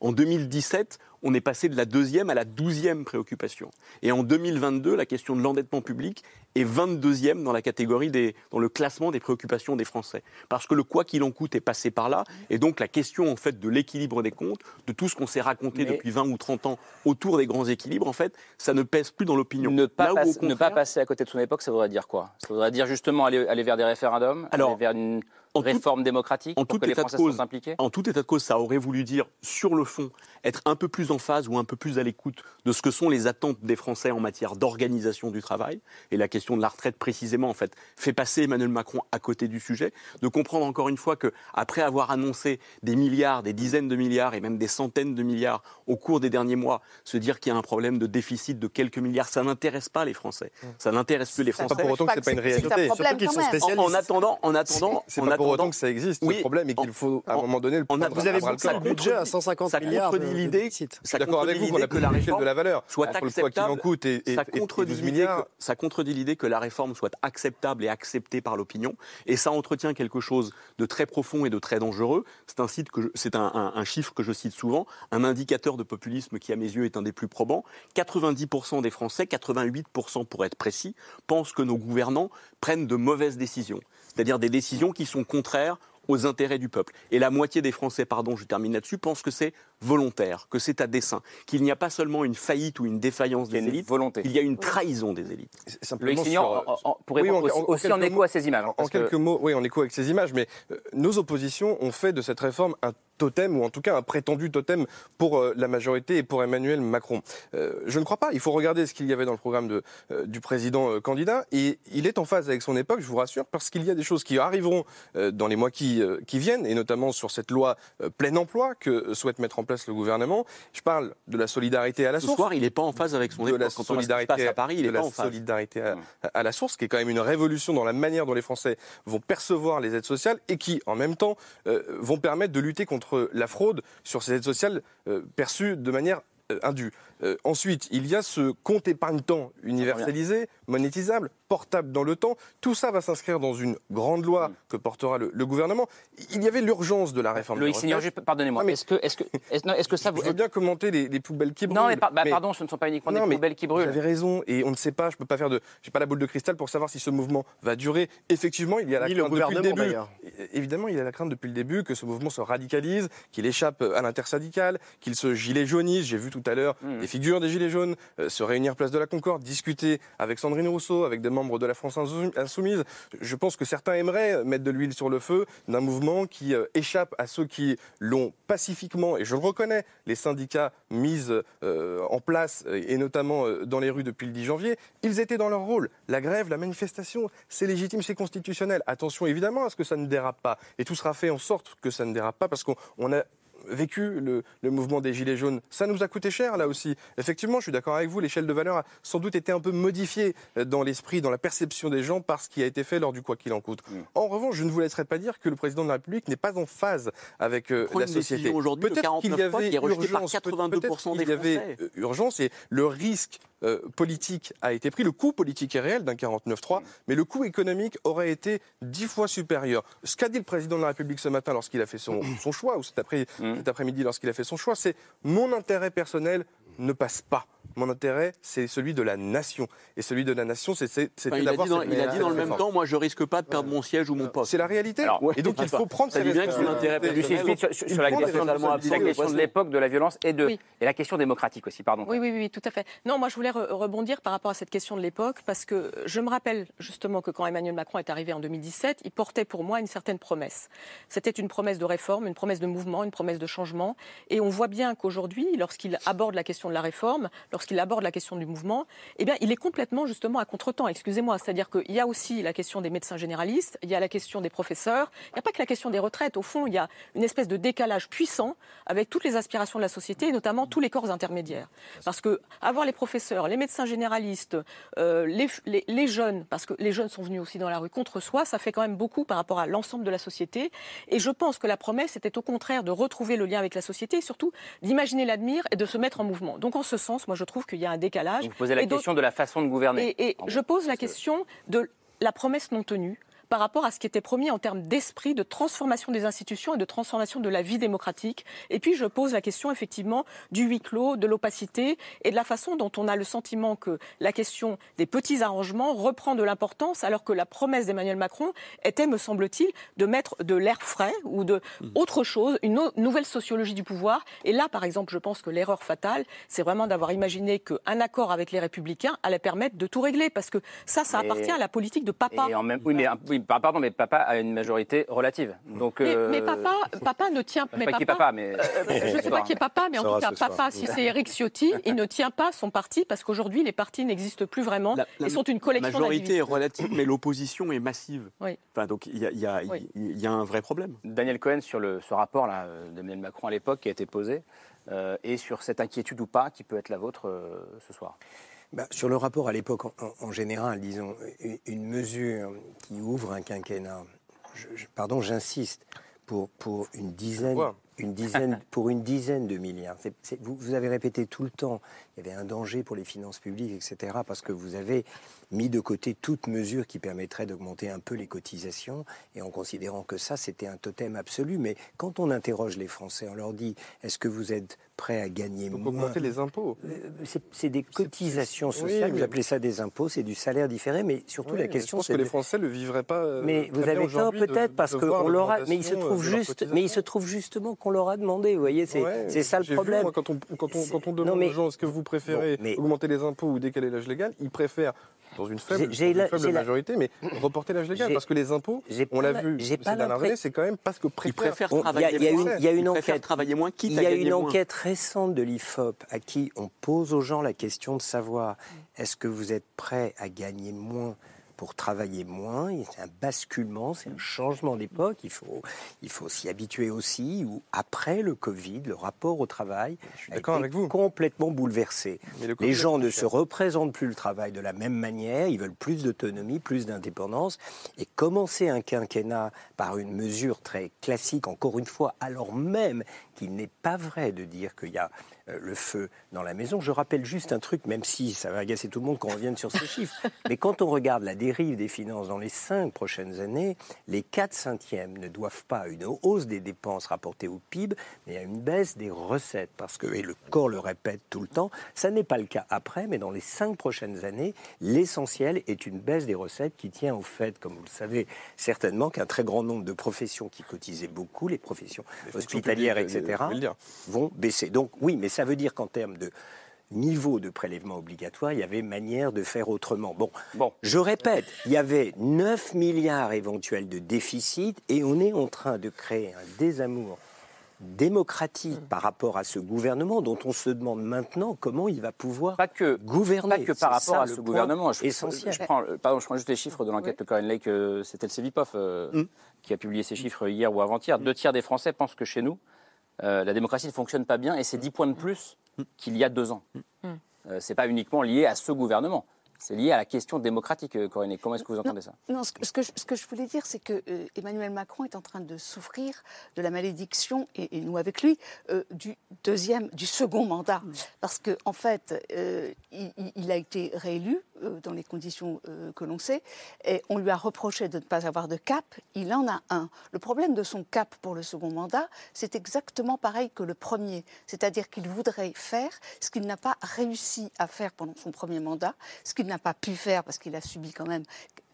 En 2017, on est passé de la deuxième à la douzième préoccupation. Et en 2022, la question de l'endettement public est 22e dans la catégorie des, dans le classement des préoccupations des Français. Parce que le quoi qu'il en coûte est passé par là. Et donc la question en fait de l'équilibre des comptes, de tout ce qu'on s'est raconté Mais- depuis 20 ou 30 ans autour des grands équilibres, en fait, ça ne pèse plus dans l'opinion. Ne pas, passe- ne pas passer à côté de son époque, ça voudrait dire quoi? Ça voudrait dire justement aller, aller vers des référendums, Alors, aller vers une en tout- réforme démocratique en pour tout que les état de cause, impliqués En tout état de cause, ça aurait voulu dire, sur le fond, être un peu plus en phase ou un peu plus à l'écoute de ce que sont les attentes des Français en matière d'organisation du travail. Et la question de la retraite, précisément, en fait, fait passer Emmanuel Macron à côté du sujet. De comprendre encore une fois que, après avoir annoncé des milliards, des dizaines de milliards et même des centaines de milliards au cours des derniers mois, se dire qu'il y a un problème de déficit de quelques milliards, ça n'intéresse pas les Français. Ça n'intéresse plus les Français. Pas pour autant que c'est pas une réalité. Surtout qu'ils sont spécialistes. En, attendant, en attendant, c'est pas pour autant que ça existe. le problème est qu'il faut à un moment donné le prendre. Vous avez le budget à 150 ça milliards. Contredit l'idée. Ça d'accord avec vous qu'on a que la réforme de la valeur soit acceptable. en coûte et, ça contredit l'idée que, ça contredit l'idée que la réforme soit acceptable et acceptée par l'opinion. Et ça entretient quelque chose de très profond et de très dangereux. C'est un, site que c'est un, un, un chiffre que je cite souvent, un indicateur de populisme qui, à mes yeux, est un des plus probants. 90% des Français, 88% pour être précis, pensent que nos gouvernants prennent de mauvaises décisions. C'est-à-dire des décisions qui sont contraires aux intérêts du peuple. Et la moitié des Français, pardon, je termine là-dessus, pensent que c'est volontaire, que c'est à dessein, qu'il n'y a pas seulement une faillite ou une défaillance des élites, volonté. il y a une trahison des élites. Simplement sur... en, en, pour répondre oui, en, aussi en, écho à ces images. En quelques que... mots, oui, en écho avec ces images, mais euh, nos oppositions ont fait de cette réforme un totem, ou en tout cas un prétendu totem pour euh, la majorité et pour Emmanuel Macron. Euh, je ne crois pas. Il faut regarder ce qu'il y avait dans le programme de, euh, du président euh, candidat. Et il est en phase avec son époque, je vous rassure, parce qu'il y a des choses qui arriveront euh, dans les mois qui, qui, viennent, et notamment sur cette loi plein emploi que souhaite mettre en place le gouvernement. Je parle de la solidarité à la source. Ce soir, il n'est pas en phase avec son de époque. La Quand solidarité à Paris, il de est la pas en phase. solidarité à, à, la source, qui est quand même une révolution dans la manière dont les Français vont percevoir les aides sociales et qui, en même temps, vont permettre de lutter contre la fraude sur ces aides sociales euh, perçues de manière euh, indue. Euh, ensuite, il y a ce compte épargne-temps universalisé, monétisable, portable dans le temps. Tout ça va s'inscrire dans une grande loi que portera le, le, gouvernement. Il y avait l'urgence de la réforme. Loïc Signor, pardonnez-moi. mais est-ce que, est-ce que, est-ce, est que ça vous. Je veux bien commenter les, les poubelles qui brûlent. Non, mais, par, bah, mais, pardon, ce ne sont pas uniquement non, des poubelles qui brûlent. Vous avez raison, et on ne sait pas, je peux pas faire de. J'ai pas la boule de cristal pour savoir si ce mouvement va durer. Effectivement, il y a la Ni crainte le depuis le début. Évidemment, il y a la crainte depuis le début que ce mouvement se radicalise, qu'il échappe à l'intersyndical, qu'il se gilet jaunisse. J'ai vu tout à l'heure mmh. Des figures des gilets jaunes euh, se réunir place de la Concorde, discuter avec Sandrine Rousseau, avec des membres de la France Insoumise. Je pense que certains aimeraient mettre de l'huile sur le feu d'un mouvement qui euh, échappe à ceux qui l'ont pacifiquement, et je le reconnais, les syndicats mis euh, en place, et notamment euh, dans les rues depuis le 10 janvier, ils étaient dans leur rôle. La grève, la manifestation, c'est légitime, c'est constitutionnel. Attention évidemment à ce que ça ne dérape pas. Et tout sera fait en sorte que ça ne dérape pas, parce qu'on a vécu le, le, mouvement des Gilets jaunes. Ça nous a coûté cher, là aussi. Effectivement, je suis d'accord avec vous, l'échelle de valeur a sans doute été un peu modifiée dans l'esprit, dans la perception des gens par ce qui a été fait lors du quoi qu'il en coûte. Mmh. En revanche, je ne vous laisserai pas dire que le président de la République n'est pas en phase avec euh, la société. Peut-être qu'il y avait urgence, peut y avait urgence et le risque euh, politique a été pris, le coût politique est réel d'un 49-3, mmh. mais le coût économique aurait été dix fois supérieur. Ce qu'a dit le président de la République ce matin lorsqu'il a fait son, son choix, ou cet après, cet après-midi lorsqu'il a fait son choix, c'est mon intérêt personnel ne passe pas. Mon intérêt, c'est celui de la nation. Et celui de la nation, c'est enfin, d'avoir. Il, il a dit dans le même temps, moi, je risque pas de perdre mon siège ou mon poste. C'est la réalité. Alors, et donc, il faut prendre ça. bien que son intérêt personnel. Sur, la question, la question de l'époque, de la violence et, de, oui. et la question démocratique aussi, pardon. Oui, oui, oui, tout à fait. Non, moi, je voulais re rebondir par rapport à cette question de l'époque, parce que je me rappelle justement que quand Emmanuel Macron est arrivé en 2017, il portait pour moi une certaine promesse. C'était une promesse de réforme, une promesse de mouvement, une promesse de changement. Et on voit bien qu'aujourd'hui, lorsqu'il aborde la question de la réforme, lorsqu'il aborde la question du mouvement, eh bien, il est complètement justement à contretemps. Excusez-moi, c'est-à-dire qu'il y a aussi la question des médecins généralistes, il y a la question des professeurs, il n'y a pas que la question des retraites. Au fond, il y a une espèce de décalage puissant avec toutes les aspirations de la société, et notamment tous les corps intermédiaires. Parce que avoir les professeurs, les médecins généralistes, euh, les, jeunes, parce que les jeunes sont venus aussi dans la rue contre soi, ça fait quand même beaucoup par rapport à l'ensemble de la société. Et je pense que la promesse était au contraire de retrouver le lien avec la société, et surtout d'imaginer l'avenir et de se mettre en mouvement. Donc en ce sens, moi je trouve qu'il y a un décalage. Vous posez la et question de la façon de gouverner. Et, et je pose la question de la promesse non tenue par rapport à ce qui était promis en termes d'esprit, de transformation des institutions et de transformation de la vie démocratique. Et puis je pose la question effectivement du huis clos, de l'opacité et de la façon dont on a le sentiment que la question des petits arrangements reprend de l'importance alors que la promesse d'Emmanuel Macron était, me semble-t-il, de mettre de l'air frais ou de autre chose, une nouvelle sociologie du pouvoir. Et là, par exemple, je pense que l'erreur fatale, c'est vraiment d'avoir imaginé qu'un accord avec les républicains allait permettre de tout régler parce que ça, ça appartient et... à la politique de papa. Et en même, oui, mais, oui, Oui, par- pardon, mais papa a une majorité relative. Donc, Mais, euh, mais papa, papa ne tient je sais pas qui est papa, mais euh, je ne sais pas qui est papa, mais en tout cas, papa, si c'est Eric Ciotti, il ne tient pas son parti parce qu'aujourd'hui, les partis n'existent plus vraiment La et sont une collection La majorité est relative, mais l'opposition est massive. Oui. Enfin, donc il y a, il y a- Oui. il y a un vrai problème. Daniel Cohen, sur le, ce rapport là d'Emmanuel Macron à l'époque qui a été posé, euh, et sur cette inquiétude ou pas qui peut être la vôtre euh, ce soir. Bah, sur le rapport à l'époque, en, général, disons, une, mesure qui ouvre un quinquennat, je- je- pardon, j'insiste, pour, pour une dizaine, Pourquoi une dizaine, pour une dizaine de milliards. Vous avez répété tout le temps, il y avait un danger pour les finances publiques, etc., parce que vous avez mis de côté toute mesure qui permettrait d'augmenter un peu les cotisations, et en considérant que ça, c'était un totem absolu. Mais quand on interroge les Français, on leur dit, est-ce que vous êtes prêts à gagner Donc moins augmenter les impôts. euh, c'est- c'est des cotisations c'est- sociales, oui, vous appelez ça des impôts, c'est du salaire différé, mais surtout Oui, la question Je pense c'est que les Français le vivraient pas. euh, mais vous avez tort peut-être parce de que voir on l'aura, mais il se trouve euh, leur juste, mais il se trouve justement qu'on leur a demandé. Vous voyez, c'est Ouais, c'est ça le j'ai vu, problème. moi, quand, on, quand, on, quand on demande mais- aux gens est-ce que vous préférez Bon, mais- augmenter les impôts ou décaler l'âge légal, ils préfèrent, dans une faible, J'ai- j'ai dans une la- faible j'ai la- majorité, mais reporter l'âge légal. Parce que les impôts, j'ai on l'a vu ces dernières années, c'est quand même parce que Ils préfèrent. préfèrent On- il y a- travailler il y a une- moins. il y a une Ils préfèrent enquête. travailler moins, Il y a une enquête récente de l'IFOP à qui on pose aux gens la question de savoir est-ce que vous êtes prêts à gagner moins pour travailler moins C'est un basculement, c'est un changement d'époque. Il faut, il faut s'y habituer aussi. Ou après le Covid, le rapport au travail vous. complètement bouleversé. Le Les gens ne se représentent plus le travail de la même manière. Ils veulent plus d'autonomie, plus d'indépendance. Et commencer un quinquennat par une mesure très classique, encore une fois, alors même qu'il n'est pas vrai de dire qu'il y a euh, le feu dans la maison. Je rappelle juste un truc, même si ça va agacer tout le monde qu'on revienne sur ces chiffres. Mais quand on regarde la dérive des finances dans les cinq prochaines années, les 4 cinquièmes ne doivent pas à une hausse des dépenses rapportées au PIB, mais à une baisse des recettes. Parce que, et le corps le répète tout le temps, ça n'est pas le cas après, mais dans les cinq prochaines années, l'essentiel est une baisse des recettes qui tient au fait, comme vous le savez certainement, qu'un très grand nombre de professions qui cotisaient beaucoup, les professions hospitalières, publiques, etc., vont baisser. Donc oui, mais ça veut dire qu'en termes de niveau de prélèvement obligatoire, il y avait manière de faire autrement. Bon, Bon. je répète, il y avait 9 milliards éventuels de déficit et on est en train de créer un désamour démocratique par rapport à ce gouvernement dont on se demande maintenant comment il va pouvoir Pas que, gouverner. pas que par rapport ça à ce gouvernement. Je, essentiel. je prends, pardon, je prends juste les chiffres de l'enquête de Corinne Lake. euh, C'était le Cevipof euh, Mm. qui a publié ces chiffres hier ou avant-hier. Deux tiers des Français pensent que chez nous, euh, la démocratie ne fonctionne pas bien et c'est 10 points de plus qu'il y a deux ans. Euh, c'est pas uniquement lié à ce gouvernement. C'est lié à la question démocratique, euh, Corinne. Comment est-ce que vous entendez ça Non, ce que, ce que je, ce que je voulais dire, c'est que euh, Emmanuel Macron est en train de souffrir de la malédiction, et, et nous avec lui, euh, du deuxième, du second mandat. Parce que en fait, euh, il, il- il a été réélu euh, dans les conditions euh, que l'on sait, et on lui a reproché de ne pas avoir de cap. Il en a un. Le problème de son cap pour le second mandat, c'est exactement pareil que le premier, c'est-à-dire qu'il voudrait faire ce qu'il n'a pas réussi à faire pendant son premier mandat, ce qu'il n'a pas pu faire parce qu'il a subi quand même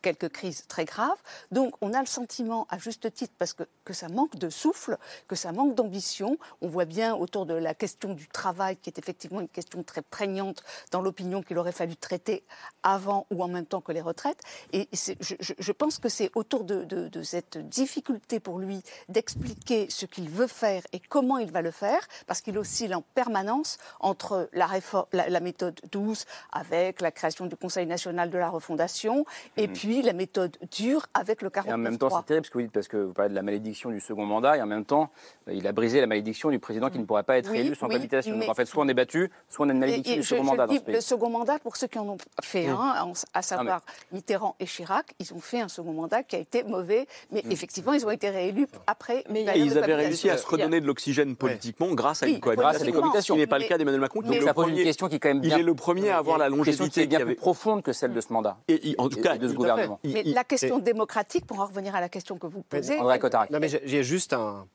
quelques crises très graves. Donc on a le sentiment, à juste titre, parce que, que ça manque de souffle, que ça manque d'ambition. On voit bien autour de la question du travail, qui est effectivement une question très prégnante dans l'opinion qu'il aurait fallu traiter avant ou en même temps que les retraites. Et je, je- je pense que c'est autour de, de- de cette difficulté pour lui d'expliquer ce qu'il veut faire et comment il va le faire, parce qu'il oscille en permanence entre la, réforme, la, la méthode douce avec la création du Conseil national de la refondation et puis la méthode dure avec le 49 Et en même temps, c'est terrible ce que vous dites, parce que vous parlez de la malédiction du second mandat, et en même temps, euh, il a brisé la malédiction du président qui ne pourrait pas être Oui, élu sans oui, cohabitation. Donc mais- en fait, soit on est battu, soit on a une malédiction Et- et du je- second je mandat le dans dis, ce pays. Le second mandat, pour ceux qui en ont fait Mm. un, à savoir Mitterrand et Chirac, ils ont fait un second mandat qui a été mauvais, mais effectivement, ils ont été réélus après. une Et ils avaient réussi à se redonner de l'oxygène politiquement grâce à Oui, une cohabitation. grâce à des cohabitations. Ce n'est pas le Mais- cas d'Emmanuel Macron. mais- Donc ça pose une question qui est quand même Il bien- est le premier à avoir la longévité qui est bien plus profonde que celle de ce mandat. Et, il- en tout cas, de ce fait. Gouvernement. Mais Il- la question démocratique, pour en revenir à la question que vous posez. André Cotarac. Non, mais j'ai- juste un.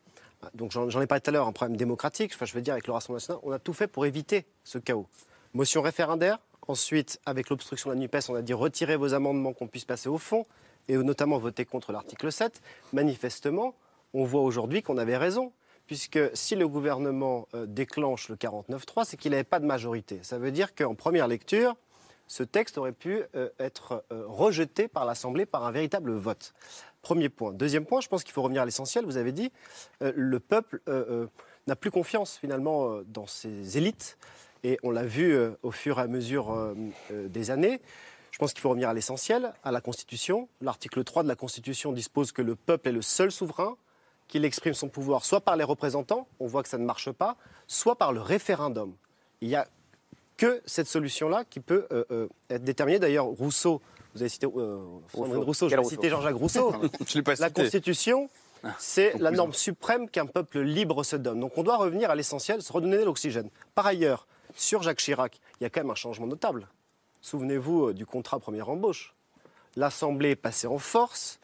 Donc j'en j'en ai parlé tout à l'heure, un problème démocratique. Enfin, je veux dire, avec le Rassemblement national, on a tout fait pour éviter ce chaos. Motion référendaire. Ensuite, avec l'obstruction de la NUPES, on a dit retirez vos amendements qu'on puisse passer au fond, et notamment voter contre l'article 7. Manifestement, on voit aujourd'hui qu'on avait raison. Puisque si le gouvernement euh, déclenche le 49-3, c'est qu'il n'avait pas de majorité. Ça veut dire qu'en première lecture, ce texte aurait pu euh, être euh, rejeté par l'Assemblée par un véritable vote. Premier point. Deuxième point, je pense qu'il faut revenir à l'essentiel. Vous avez dit, euh, le peuple euh, n'a plus confiance finalement dans ses élites. Et on l'a vu au fur et à mesure des années. Je pense qu'il faut revenir à l'essentiel, à la Constitution. L'article 3 de la Constitution dispose que le peuple est le seul souverain, qu'il exprime son pouvoir soit par les représentants, on voit que ça ne marche pas, soit par le référendum. Il n'y a que cette solution-là qui peut euh, euh, être déterminée. D'ailleurs, Rousseau, vous avez cité euh, Rousseau, je Quel vais citer Jean-Jacques Rousseau. Je l'ai pas La cité. Constitution, Ah, c'est la norme suprême qu'un peuple libre se donne. Donc on doit revenir à l'essentiel, se redonner de l'oxygène. Par ailleurs, sur Jacques Chirac, il y a quand même un changement notable. Souvenez-vous du contrat première embauche. L'Assemblée est passée en force,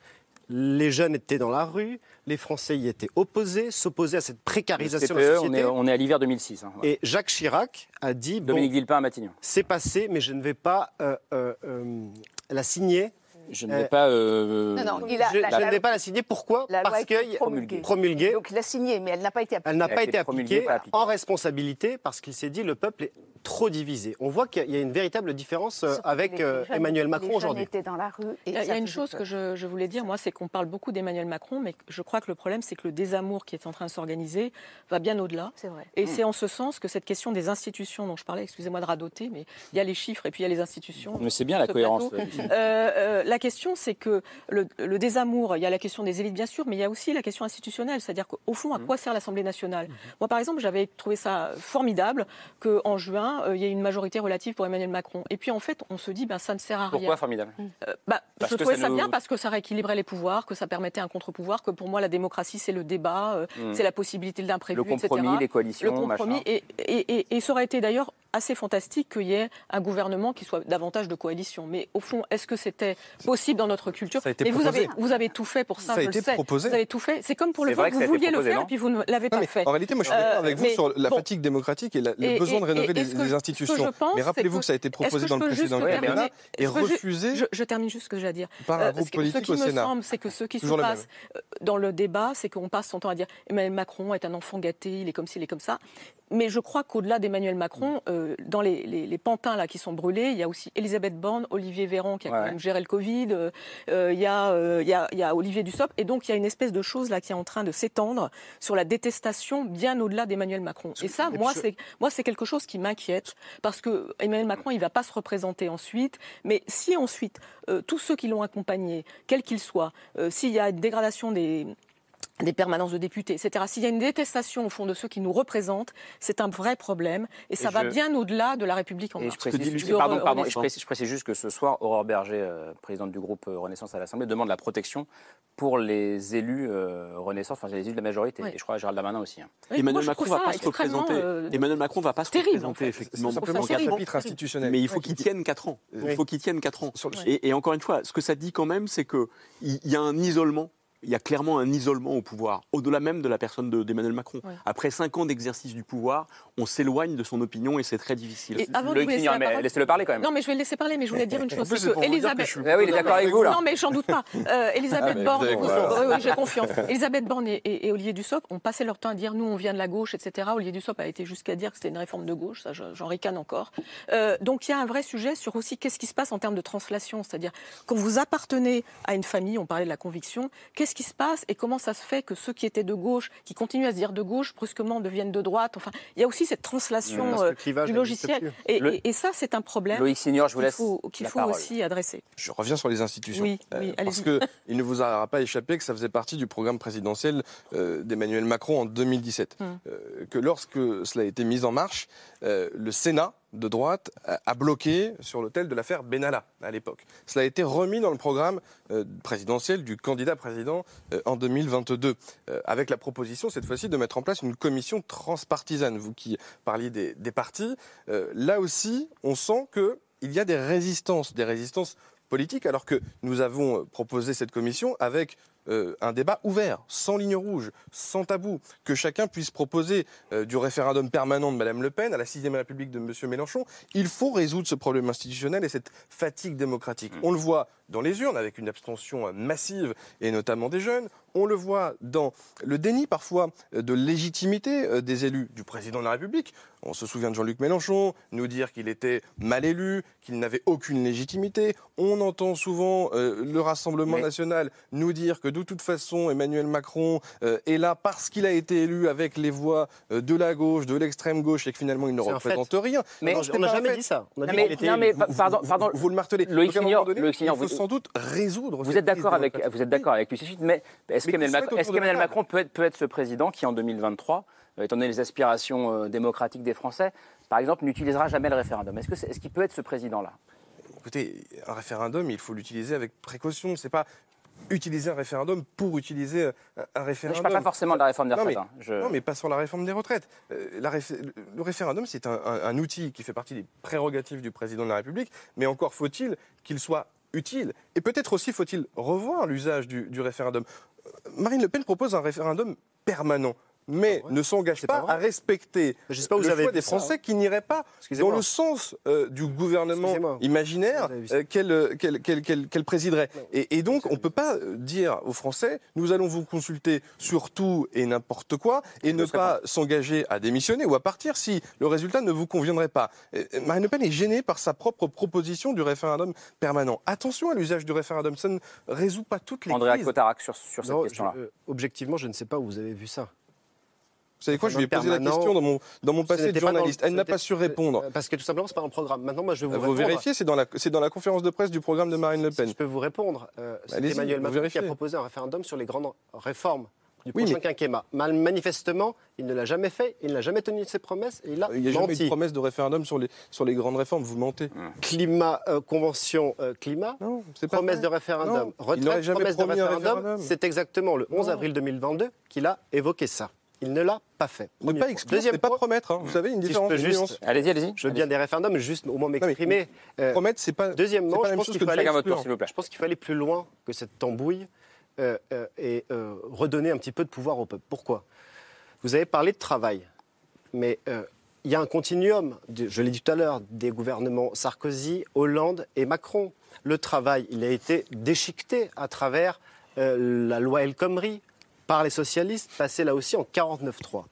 les jeunes étaient dans la rue, les Français y étaient opposés, s'opposaient à cette précarisation de la CPE, société. on est, on est à l'hiver 2006. hein. Et Jacques Chirac a dit bon, Dominique Villepin à Matignon. c'est passé, mais je ne vais pas euh, euh, euh, la signer. Je ne vais pas. euh, Non, non, il a- je, la- je la- ne vais pas la signer. Pourquoi? La Parce a été que promulguée. promulguée. Donc il a signé, mais elle n'a pas été appliquée. Elle n'a pas été appliquée. en responsabilité parce qu'il s'est dit le peuple est trop divisé. On voit qu'il y a une véritable différence euh, avec euh, jeunes- Emmanuel Macron aujourd'hui. dans la rue. Et Il y a, il y a une chose peur. que je, je voulais dire, moi, c'est qu'on parle beaucoup d'Emmanuel Macron, mais je crois que le problème, c'est que le désamour qui est en train de s'organiser va bien au-delà. C'est vrai. Et Mm. c'est en ce sens que cette question des institutions dont je parlais, excusez-moi de radoter, mais il y a les chiffres et puis il y a les institutions. Mais c'est bien la Ce cohérence. euh, la question, c'est que le, le désamour, il y a la question des élites, bien sûr, mais il y a aussi la question institutionnelle. C'est-à-dire qu'au fond, à Mmh. quoi sert l'Assemblée nationale? Moi, par exemple, j'avais trouvé ça formidable qu'en juin, euh, il y ait une majorité relative pour Emmanuel Macron. Et puis, en fait, on se dit, ben, ça ne sert à rien. Pourquoi formidable Euh, bah, Parce je que trouvais ça ça nous- bien parce que ça rééquilibrait les pouvoirs, que ça permettait un contre-pouvoir, que pour moi la démocratie c'est le débat, euh, Mm. c'est la possibilité de l'imprévu, Le compromis, etc. les coalitions, Le compromis, et, et, et- et ça aurait été d'ailleurs assez fantastique qu'il y ait un gouvernement qui soit davantage de coalition. Mais au fond, est-ce que c'était possible dans notre culture Ça a été Mais vous proposé. avez, vous avez tout fait pour ça, Ça a je été le sais. proposé. Vous avez tout fait. C'est comme pour le vote, a vous vouliez le faire et puis vous ne l'avez pas mais fait. en réalité, moi, je suis d'accord Euh, avec vous sur la bon. fatigue démocratique et la- le Et- besoin de rénover et les, que- institutions. pense, mais rappelez-vous que- que ça a été proposé dans le précédent quinquennat et refusé je, je termine juste ce que j'ai à dire. par un Euh, groupe politique ce qui au me Sénat. semble, c'est que ce qui se Toujours le passe euh, dans le débat, c'est qu'on passe son temps à dire Emmanuel Macron est un enfant gâté, il est comme ci, il est comme ça. Mais je crois qu'au-delà d'Emmanuel Macron, euh, dans les, les- les pantins là qui sont brûlés, il y a aussi Elisabeth Borne, Olivier Véran qui a quand Ouais. même géré le Covid, euh, il, y a, euh, il, y a, il y a Olivier Dussopt, et donc il y a une espèce de chose là qui est en train de s'étendre sur la détestation bien au-delà d'Emmanuel Macron. Et ça, c'est moi, c'est quelque chose qui m'inquiète parce que Emmanuel Macron, il va pas se représenter ensuite. Mais si ensuite euh, tous ceux qui l'ont accompagné, quels qu'ils soient, euh, s'il y a une dégradation des des permanences de députés, etc. S'il y a une détestation au fond de ceux qui nous représentent, c'est un vrai problème et ça Et va je- bien au-delà de la République en Et je marche. précise, pardon, pardon, je précise, je précise juste que ce soir, Aurore Berger, euh, présidente du groupe euh, Renaissance à l'Assemblée, demande la protection pour les élus euh, Renaissance, enfin les élus de la majorité. Oui. Et je crois à Gérald Darmanin aussi. hein. Oui, Emmanuel moi, Macron va pas se représenter. euh, Emmanuel Macron va pas se terrible, représenter en fait. effectivement C'est simplement en chapitre institutionnel. Mais il faut qu'il tienne 4 ans. Il Oui. faut qu'il tienne 4 ans. Et encore une fois, ce que ça dit quand même, c'est qu'il y a un isolement. Il y a clairement un isolement au pouvoir, au-delà même de la personne de- d'Emmanuel Macron. Ouais. Après 5 ans d'exercice du pouvoir, on s'éloigne de son opinion et c'est très difficile. Et avant de Loïc vous laisser Signor, la mais parole- laissez-le parler quand même. Non, mais je vais le laisser parler, mais je voulais dire une chose. plus, que dire que Elisabeth. je suis Ah oui, il est d'accord avec vous là. Non, mais j'en doute pas. Euh, Elisabeth Ah, Borne, oui, oui, j'ai confiance. Elisabeth Borne et, et- et Olivier Dussopt ont passé leur temps à dire nous, on vient de la gauche, etc. Olivier Dussopt a été jusqu'à dire que c'était une réforme de gauche, ça, je- j'en ricane encore. Euh, donc il y a un vrai sujet sur aussi qu'est-ce qui se passe en termes de translation, c'est-à-dire quand vous appartenez à une famille, on parlait de la conviction, qu'est-ce qui se passe et comment ça se fait que ceux qui étaient de gauche, qui continuent à se dire de gauche, brusquement deviennent de droite. Enfin, il y a aussi cette translation Parce euh, du logiciel. Et, Le- et- et ça, c'est un problème Loïc Signor, je vous qu'il laisse faut, qu'il la faut parole. aussi adresser. Je reviens sur les institutions. Oui, oui, Euh, parce allez-y. qu'il ne vous aura pas échappé que ça faisait partie du programme présidentiel euh, d'Emmanuel Macron en 2017. Hum. Euh, que lorsque cela a été mis en marche, euh, le Sénat de droite a, bloqué sur l'autel de l'affaire Benalla à l'époque. Cela a été remis dans le programme euh, présidentiel du candidat président euh, en 2022, euh, avec la proposition cette fois-ci de mettre en place une commission transpartisane. Vous qui parliez des, des partis, là aussi, on sent que il y a des résistances, des résistances politiques, alors que nous avons proposé cette commission avec euh, un débat ouvert, sans ligne rouge, sans tabou, que chacun puisse proposer euh, du référendum permanent de Mme Le Pen à la 6ème République de M. Mélenchon. Il faut résoudre ce problème institutionnel et cette fatigue démocratique. On le voit dans les urnes avec une abstention euh, massive et notamment des jeunes. On le voit dans le déni parfois de légitimité euh, des élus du président de la République. On se souvient de Jean-Luc Mélenchon nous dire qu'il était mal élu, qu'il n'avait aucune légitimité. On entend souvent euh, le Rassemblement national nous dire que de toute façon Emmanuel Macron euh, est là parce qu'il a été élu avec les voix euh, de la gauche, de l'extrême gauche et que finalement il ne représente rien. Mais Non, on n'a jamais fait. dit ça. On a Non, dit mais- qu'il était non, mais élu. pa- pardon, pardon. Vous le martelez. Loïc Signor, il faut vous- sans doute résoudre Vous êtes d'accord avec, vous êtes d'accord avec lui, c'est juste, mais est-ce qu'Emmanuel Macron, peut être, peut être ce président qui, en 2023, euh, étant donné les aspirations euh, démocratiques des Français, par exemple, n'utilisera jamais le référendum? Est-ce qu'il peut être ce président-là? Écoutez, un référendum, il faut l'utiliser avec précaution. C'est pas utiliser un référendum pour utiliser un, un référendum. Je parle pas forcément de la réforme des Non, mais- retraites. hein. Je- Non, mais pas sur la réforme des retraites. Euh, la réf- Le référendum, c'est un, un- un outil qui fait partie des prérogatives du président de la République, mais encore faut-il qu'il soit utile. Et peut-être aussi faut-il revoir l'usage du, du référendum. Marine Le Pen propose un référendum permanent. Mais ne s'engage pas, à respecter Je sais pas où le vous avez choix des ça, Français hein. qui n'iraient pas dans le sens euh, du gouvernement imaginaire euh, qu'elle euh, qu'elle- présiderait. Et, et donc, on ne peut pas dire aux Français, nous allons vous consulter sur tout et n'importe quoi, et ne pas s'engager à démissionner ou à partir si le résultat ne vous conviendrait pas. Euh, Marine Le Pen est gênée par sa propre proposition du référendum permanent. Attention à l'usage du référendum, ça ne résout pas toutes les Andrea crises. Cotarac sur, sur cette question-là. euh, objectivement, je ne sais pas où vous avez vu ça. Vous savez quoi, je lui ai posé la question dans mon, dans mon passé de journaliste. Elle n'a pas su répondre. Euh, Parce que tout simplement, c'est pas dans le programme. Maintenant, moi, je vais vous, Vous vérifiez, c'est dans, la, c'est dans la conférence de presse du programme de Marine Le Pen. Je peux vous répondre. Euh, c'est Allez-y, Emmanuel Macron qui a proposé un référendum sur les grandes réformes du Oui, prochain mais- quinquennat. Mal- Manifestement, il ne l'a jamais fait, il n'a jamais tenu ses promesses et il a Il n'y a jamais eu de menti. promesse de référendum sur les, sur les grandes réformes, vous mentez. Climat, euh, convention euh, climat, c'est pas promesse de référendum, Non, retraite, promesse de un référendum. référendum. C'est exactement le 11 Non. avril 2022 qu'il a évoqué ça. Il ne l'a pas fait. Ne pas exclure, Deuxième pas point, promettre. hein. Vous savez, une si je différence peux une juste- nuance. Allez-y, allez-y. Je veux bien des référendums, juste au moins m'exprimer. Euh, Promettre, c'est pas. Deuxièmement, c'est pas je pense qu'il plaît. Je pense qu'il faut aller plus loin que cette tambouille euh, euh, et euh, redonner un petit peu de pouvoir au peuple. Pourquoi? Vous avez parlé de travail, mais euh, il y a un continuum, de- je l'ai dit tout à l'heure, des gouvernements Sarkozy, Hollande et Macron. Le travail, il a été déchiqueté à travers euh, la loi El Khomri par les socialistes, passé là aussi en 49-3.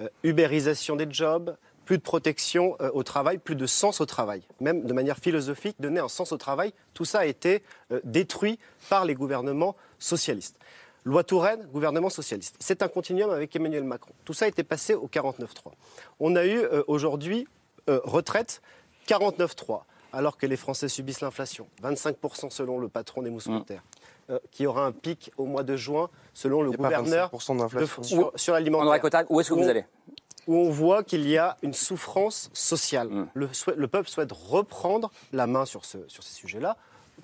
Euh, ubérisation des jobs, plus de protection euh, au travail, plus de sens au travail. Même de manière philosophique, donner un sens au travail, tout ça a été euh, détruit par les gouvernements socialistes. Loi Touraine, gouvernement socialiste. C'est un continuum avec Emmanuel Macron. Tout ça a été passé au 49-3. On a eu euh, aujourd'hui retraite 49-3, alors que les Français subissent l'inflation. 25% selon le patron des mousquetaires. Euh, qui aura un pic au mois de juin, selon le gouverneur 25% d'inflation. de- sur, sur l'alimentaire. Où est-ce que vous on- allez? où on voit qu'il y a une souffrance sociale. Mm. Le, souhait- le peuple souhaite reprendre la main sur, ce- sur ces sujets-là,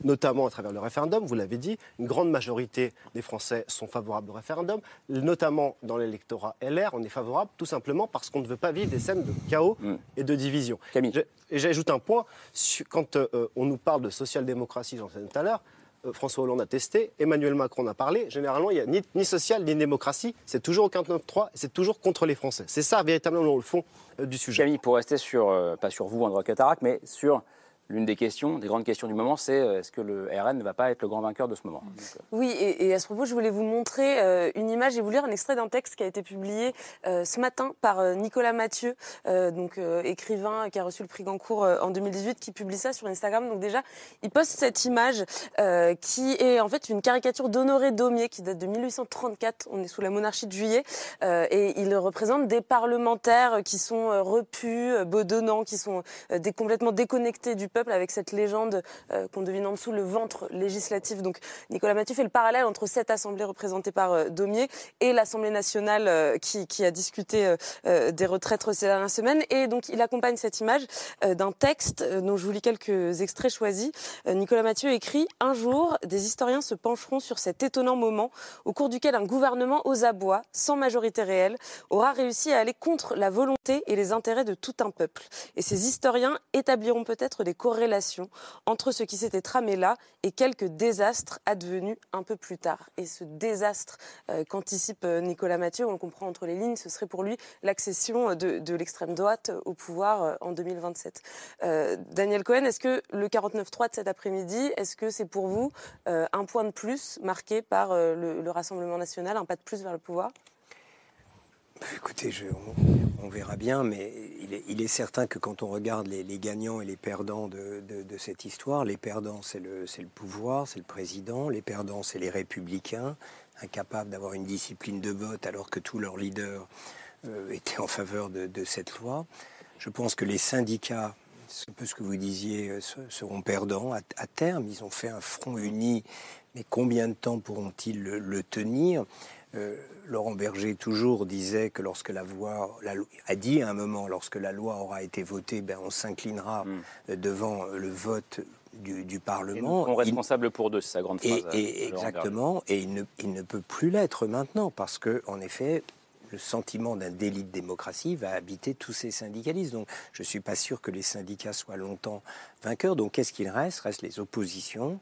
notamment à travers le référendum, vous l'avez dit. Une grande majorité des Français sont favorables au référendum, notamment dans l'électorat LR. On est favorable tout simplement parce qu'on ne veut pas vivre des scènes de chaos Mm. et de division. Je- Et j'ajoute un point, quand euh, on nous parle de social-démocratie, j'en sais tout à l'heure, François Hollande a testé, Emmanuel Macron a parlé. Généralement, il n'y a ni, ni social ni démocratie. C'est toujours au 49-3, c'est toujours contre les Français. C'est ça véritablement le fond euh, du sujet. Camille, pour rester sur, euh, pas sur vous, André Catarac, mais sur l'une des questions, des grandes questions du moment, c'est euh, est-ce que le RN ne va pas être le grand vainqueur de ce moment? Euh, Oui, et, à ce propos, je voulais vous montrer euh, une image et vous lire un extrait d'un texte qui a été publié euh, ce matin par Nicolas Mathieu, donc écrivain qui a reçu le prix Goncourt en 2018, qui publie ça sur Instagram. Donc déjà, il poste cette image qui est en fait une caricature d'Honoré Daumier qui date de 1834. On est sous la monarchie de Juillet et il représente des parlementaires qui sont repus, bedonnants, qui sont complètement déconnectés du peuple avec cette légende euh, qu'on devine en dessous le ventre législatif. Donc Nicolas Mathieu fait le parallèle entre cette assemblée représentée par euh, Daumier et l'Assemblée nationale euh, qui, qui a discuté euh, des retraites ces dernières semaines. Et donc il accompagne cette image d'un texte dont je vous lis quelques extraits choisis. Nicolas Mathieu écrit Un jour, des historiens se pencheront sur cet étonnant moment au cours duquel un gouvernement aux abois, sans majorité réelle, aura réussi à aller contre la volonté et les intérêts de tout un peuple. Et ces historiens établiront peut-être des corrélation entre ce qui s'était tramé là et quelques désastres advenus un peu plus tard. Et ce désastre euh, qu'anticipe euh, Nicolas Mathieu, on le comprend entre les lignes, ce serait pour lui l'accession de, l'extrême droite au pouvoir euh, en 2027. Euh, Daniel Cohen, est-ce que le 49-3 de cet après-midi, est-ce que c'est pour vous un point de plus marqué par le Rassemblement national, un pas de plus vers le pouvoir? Écoutez, je- on, verra bien, mais il est, certain que quand on regarde les, gagnants et les perdants de, cette histoire, les perdants, c'est le, pouvoir, c'est le président, les perdants, c'est les républicains, incapables d'avoir une discipline de vote alors que tous leurs leaders euh, étaient en faveur de, cette loi. Je pense que les syndicats, un peu ce que vous disiez, euh, se- seront perdants à, à terme. Ils ont fait un front uni, mais combien de temps pourront-ils le, le tenir? Euh, Laurent Berger toujours disait que lorsque la voix, la lo- a dit à un moment, lorsque la loi aura été votée, ben on s'inclinera euh, devant le vote du, du Et nous Parlement. serons Il- responsables pour deux, c'est sa grande phrase. et- Laurent exactement, et il ne, il ne peut plus l'être maintenant parce que, en effet, le sentiment d'un délit de démocratie va habiter tous ces syndicalistes. Donc, je ne suis pas sûr que les syndicats soient longtemps vainqueurs. Donc, qu'est-ce qu'il reste? Reste les oppositions.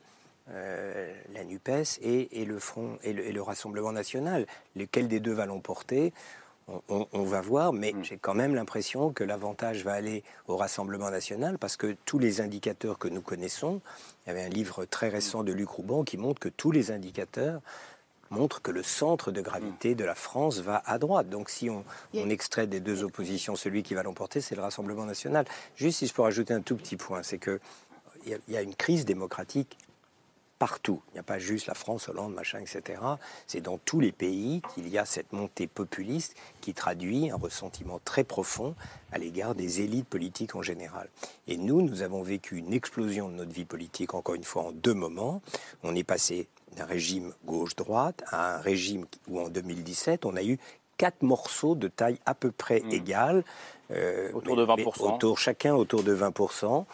euh, la NUPES et, et le Front et le, et le Rassemblement national. Lequel des deux va l'emporter on, on- on va voir, mais Mm. j'ai quand même l'impression que l'avantage va aller au Rassemblement national parce que tous les indicateurs que nous connaissons, il y avait un livre très récent de Luc Rouban qui montre que tous les indicateurs montrent que le centre de gravité de la France va à droite. Donc si on, on extrait des deux oppositions, celui qui va l'emporter, c'est le Rassemblement national. Juste si je peux rajouter un tout petit point, c'est que il y y a une crise démocratique partout. Il n'y a pas juste la France, Hollande, machin, etc. C'est dans tous les pays qu'il y a cette montée populiste qui traduit un ressentiment très profond à l'égard des élites politiques en général. Et nous, nous avons vécu une explosion de notre vie politique, encore une fois, en deux moments. On est passé d'un régime gauche-droite à un régime où, en 2017, on a eu quatre morceaux de taille à peu près égale. euh, Autour de 20%. autour, chacun autour de 20%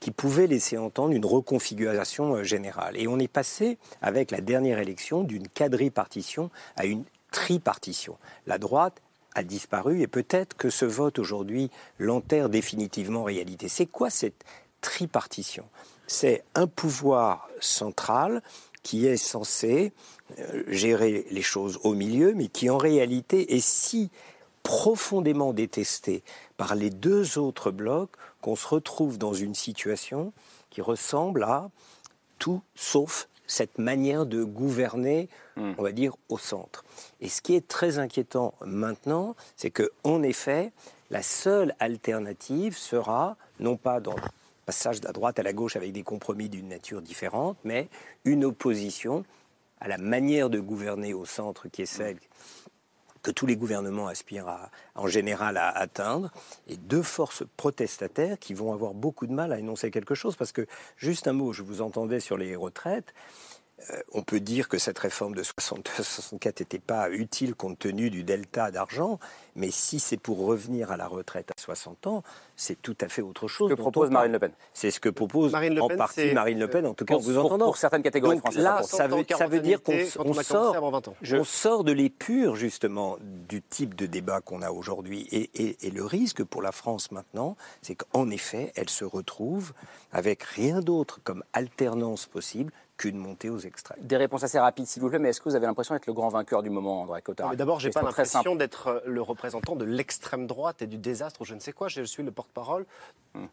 qui pouvait laisser entendre une reconfiguration euh, générale. Et on est passé, avec la dernière élection, d'une quadripartition à une tripartition. La droite a disparu et peut-être que ce vote aujourd'hui l'enterre définitivement en réalité. C'est quoi cette tripartition? C'est un pouvoir central qui est censé euh, gérer les choses au milieu, mais qui en réalité est si profondément détesté par les deux autres blocs qu'on se retrouve dans une situation qui ressemble à tout sauf cette manière de gouverner, on va dire, au centre. Et ce qui est très inquiétant maintenant, c'est que, en effet, la seule alternative sera, non pas dans passage de la droite à la gauche avec des compromis d'une nature différente, mais une opposition à la manière de gouverner au centre qui est celle que tous les gouvernements aspirent en général à atteindre, et deux forces protestataires qui vont avoir beaucoup de mal à énoncer quelque chose. Parce que, juste un mot, je vous entendais sur les retraites, on peut dire que cette réforme de 62-64 n'était pas utile compte tenu du delta d'argent, mais si c'est pour revenir à la retraite à 60 ans, c'est tout à fait autre chose. que propose Marine. Le Pen. C'est ce que propose Marine en Pen, partie Marine Le Pen, en tout cas Pour- en vous pour- entendant. pour certaines catégories Donc françaises, là, ça ça veut, ça veut dire qu'on sort, commencé avant 20 ans. on sort de l'épure justement du type de débat qu'on a aujourd'hui. Et, et- et le risque pour la France maintenant, c'est qu'en effet, elle se retrouve avec rien d'autre comme alternance possible qu'une montée aux extrêmes. Des réponses assez rapides, s'il vous plaît, mais est-ce que vous avez l'impression d'être le grand vainqueur du moment, André Cotard D'abord, j'ai pas Question très simple. l'impression d'être euh, le représentant de l'extrême droite et du désastre ou je ne sais quoi. Je suis le porte-parole,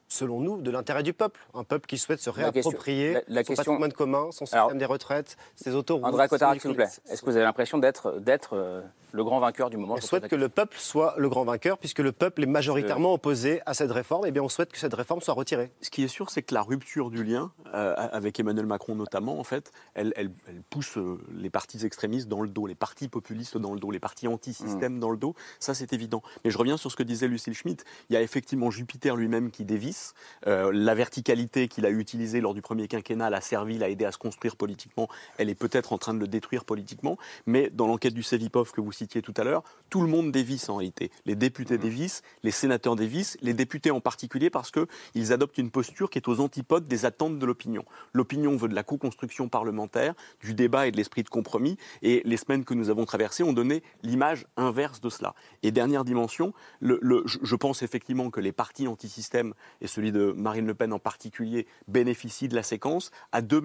selon nous, de l'intérêt du peuple. Un peuple qui souhaite se Hmm. La question- réapproprier la- la son question- patrimoine commun, son système Alors, des retraites, ses autoroutes. André Cotard, s'il vous plaît, est-ce que vous avez l'impression d'être euh, le grand vainqueur du moment? On Je souhaite que le peuple soit le grand vainqueur, puisque le peuple est majoritairement opposé à cette réforme. Et bien, on souhaite que cette réforme soit retirée. Ce qui est sûr, c'est que la rupture du lien, euh, avec Emmanuel Macron notamment, en fait, elle, elle- elle pousse euh, les partis extrémistes dans le dos, les partis populistes dans le dos, les partis anti-système Mm. dans le dos. Ça, c'est évident. Mais je reviens sur ce que disait Lucille Schmitt. Il y a effectivement Jupiter lui-même qui dévisse. Euh, la verticalité qu'il a utilisée lors du premier quinquennat l'a servi, l'a aidé à se construire politiquement. Elle est peut-être en train de le détruire politiquement. Mais dans l'enquête du CEVIPOF que vous citiez tout à l'heure, tout le monde dévisse en réalité. Les députés Mm. dévissent, les sénateurs dévissent, les députés en particulier parce qu'ils adoptent une posture qui est aux antipodes des attentes de l'opinion. L'opinion veut de la co-construction parlementaire, du débat et de l'esprit de compromis. Et les semaines que nous avons traversées ont donné l'image inverse de cela. Et dernière dimension, le- je pense effectivement que les partis anti-système, et celui de Marine Le Pen en particulier, bénéficient de la séquence à deux,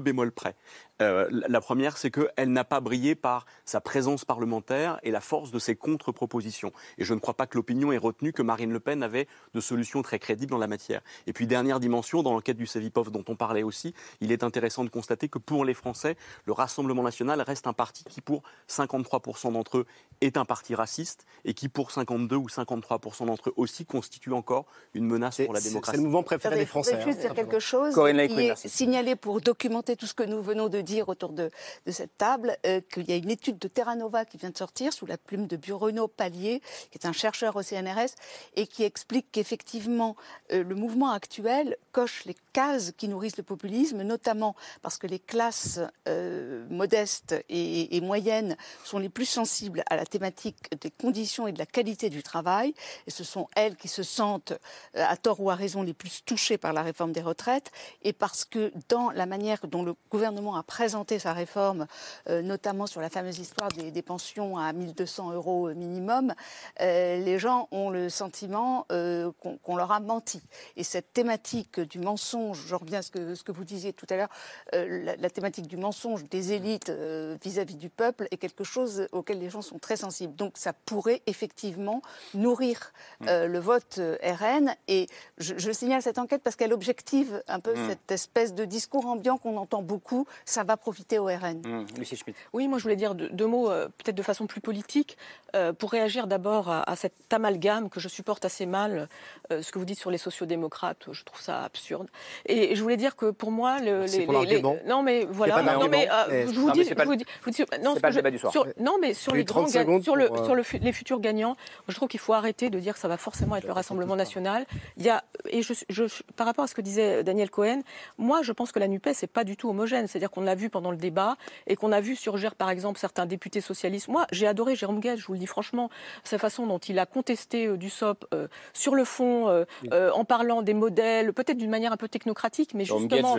bémols près. Euh, la la première, c'est qu'elle n'a pas brillé par sa présence parlementaire et la force de ses contre-propositions. Et je ne crois pas que l'opinion ait retenu que Marine Le Pen avait de solutions très crédibles en la matière. Et puis, dernière dimension, dans l'enquête du Savipov dont on parlait aussi, il est intéressant de constater que pour les Français, le Rassemblement national reste un parti qui, pour 53% d'entre eux, est un parti raciste et qui, pour 52 ou 53% d'entre eux aussi, constitue encore une menace pour la démocratie. c'est le mouvement préféré des Français. Je voudrais juste hein, dire quelque chose Corinne qui est merci. signalé pour documenter tout ce que nous venons de dire autour de, de cette table, euh, qu'il y a une étude de Terra Nova qui vient de sortir sous la plume de Bruno Pallier, qui est un chercheur au CNRS, et qui explique qu'effectivement, euh, le mouvement actuel coche les cases qui nourrissent le populisme, notamment parce que les classes euh, modestes et, moyennes sont les plus sensibles à la thématique des conditions et de la qualité du travail, et ce sont elles qui se sentent, euh, à tort ou à raison, les plus touchées par la réforme des retraites, et parce que dans la manière dont le gouvernement a présenté sa réforme, euh, notamment sur la fameuse histoire des, pensions à 1200 euros minimum, les gens ont le sentiment qu'on leur a menti. Et cette thématique du mensonge, je reviens à ce que, vous disiez tout à l'heure, la, la thématique du mensonge des élites euh, vis-à-vis du peuple est quelque chose auquel les gens sont très sensibles. Donc ça pourrait effectivement nourrir euh, le vote euh, RN. Et je, je signale cette enquête parce qu'elle objective un peu Mm. cette espèce de discours ambiant qu'on entend beaucoup. Ça va profiter au RN. Hum, Lucie Schmitt. Oui, moi je voulais dire deux, deux mots, euh, peut-être de façon plus politique, euh, pour réagir d'abord à, à cet amalgame que je supporte assez mal, euh, ce que vous dites sur les sociodémocrates, je trouve ça absurde. Et, et je voulais dire que pour moi, le, Merci les, pour les- non mais voilà, non mais euh, Eh, je vous dis, c'est pas je vous dis- je vous dis- non, c'est ce pas que le débat du soir. sur- non mais sur les eu 30 grands sur pour, euh, sur le les futurs gagnants, je trouve qu'il faut arrêter de dire que ça va forcément être le Rassemblement national. Il y a et je, je- par rapport à ce que disait Daniel Cohen, moi je pense que la Nupes n'est pas du tout homogène, c'est-à-dire qu'on l'a vu pendant le débat et qu'on a vu surgir par exemple certains députés socialistes. Moi j'ai adoré Jérôme Guedj, je vous le dis franchement, sa façon dont il a contesté euh, du SOP euh, sur le fond, en parlant des modèles, peut-être d'une manière un peu technocratique, mais Jérôme justement,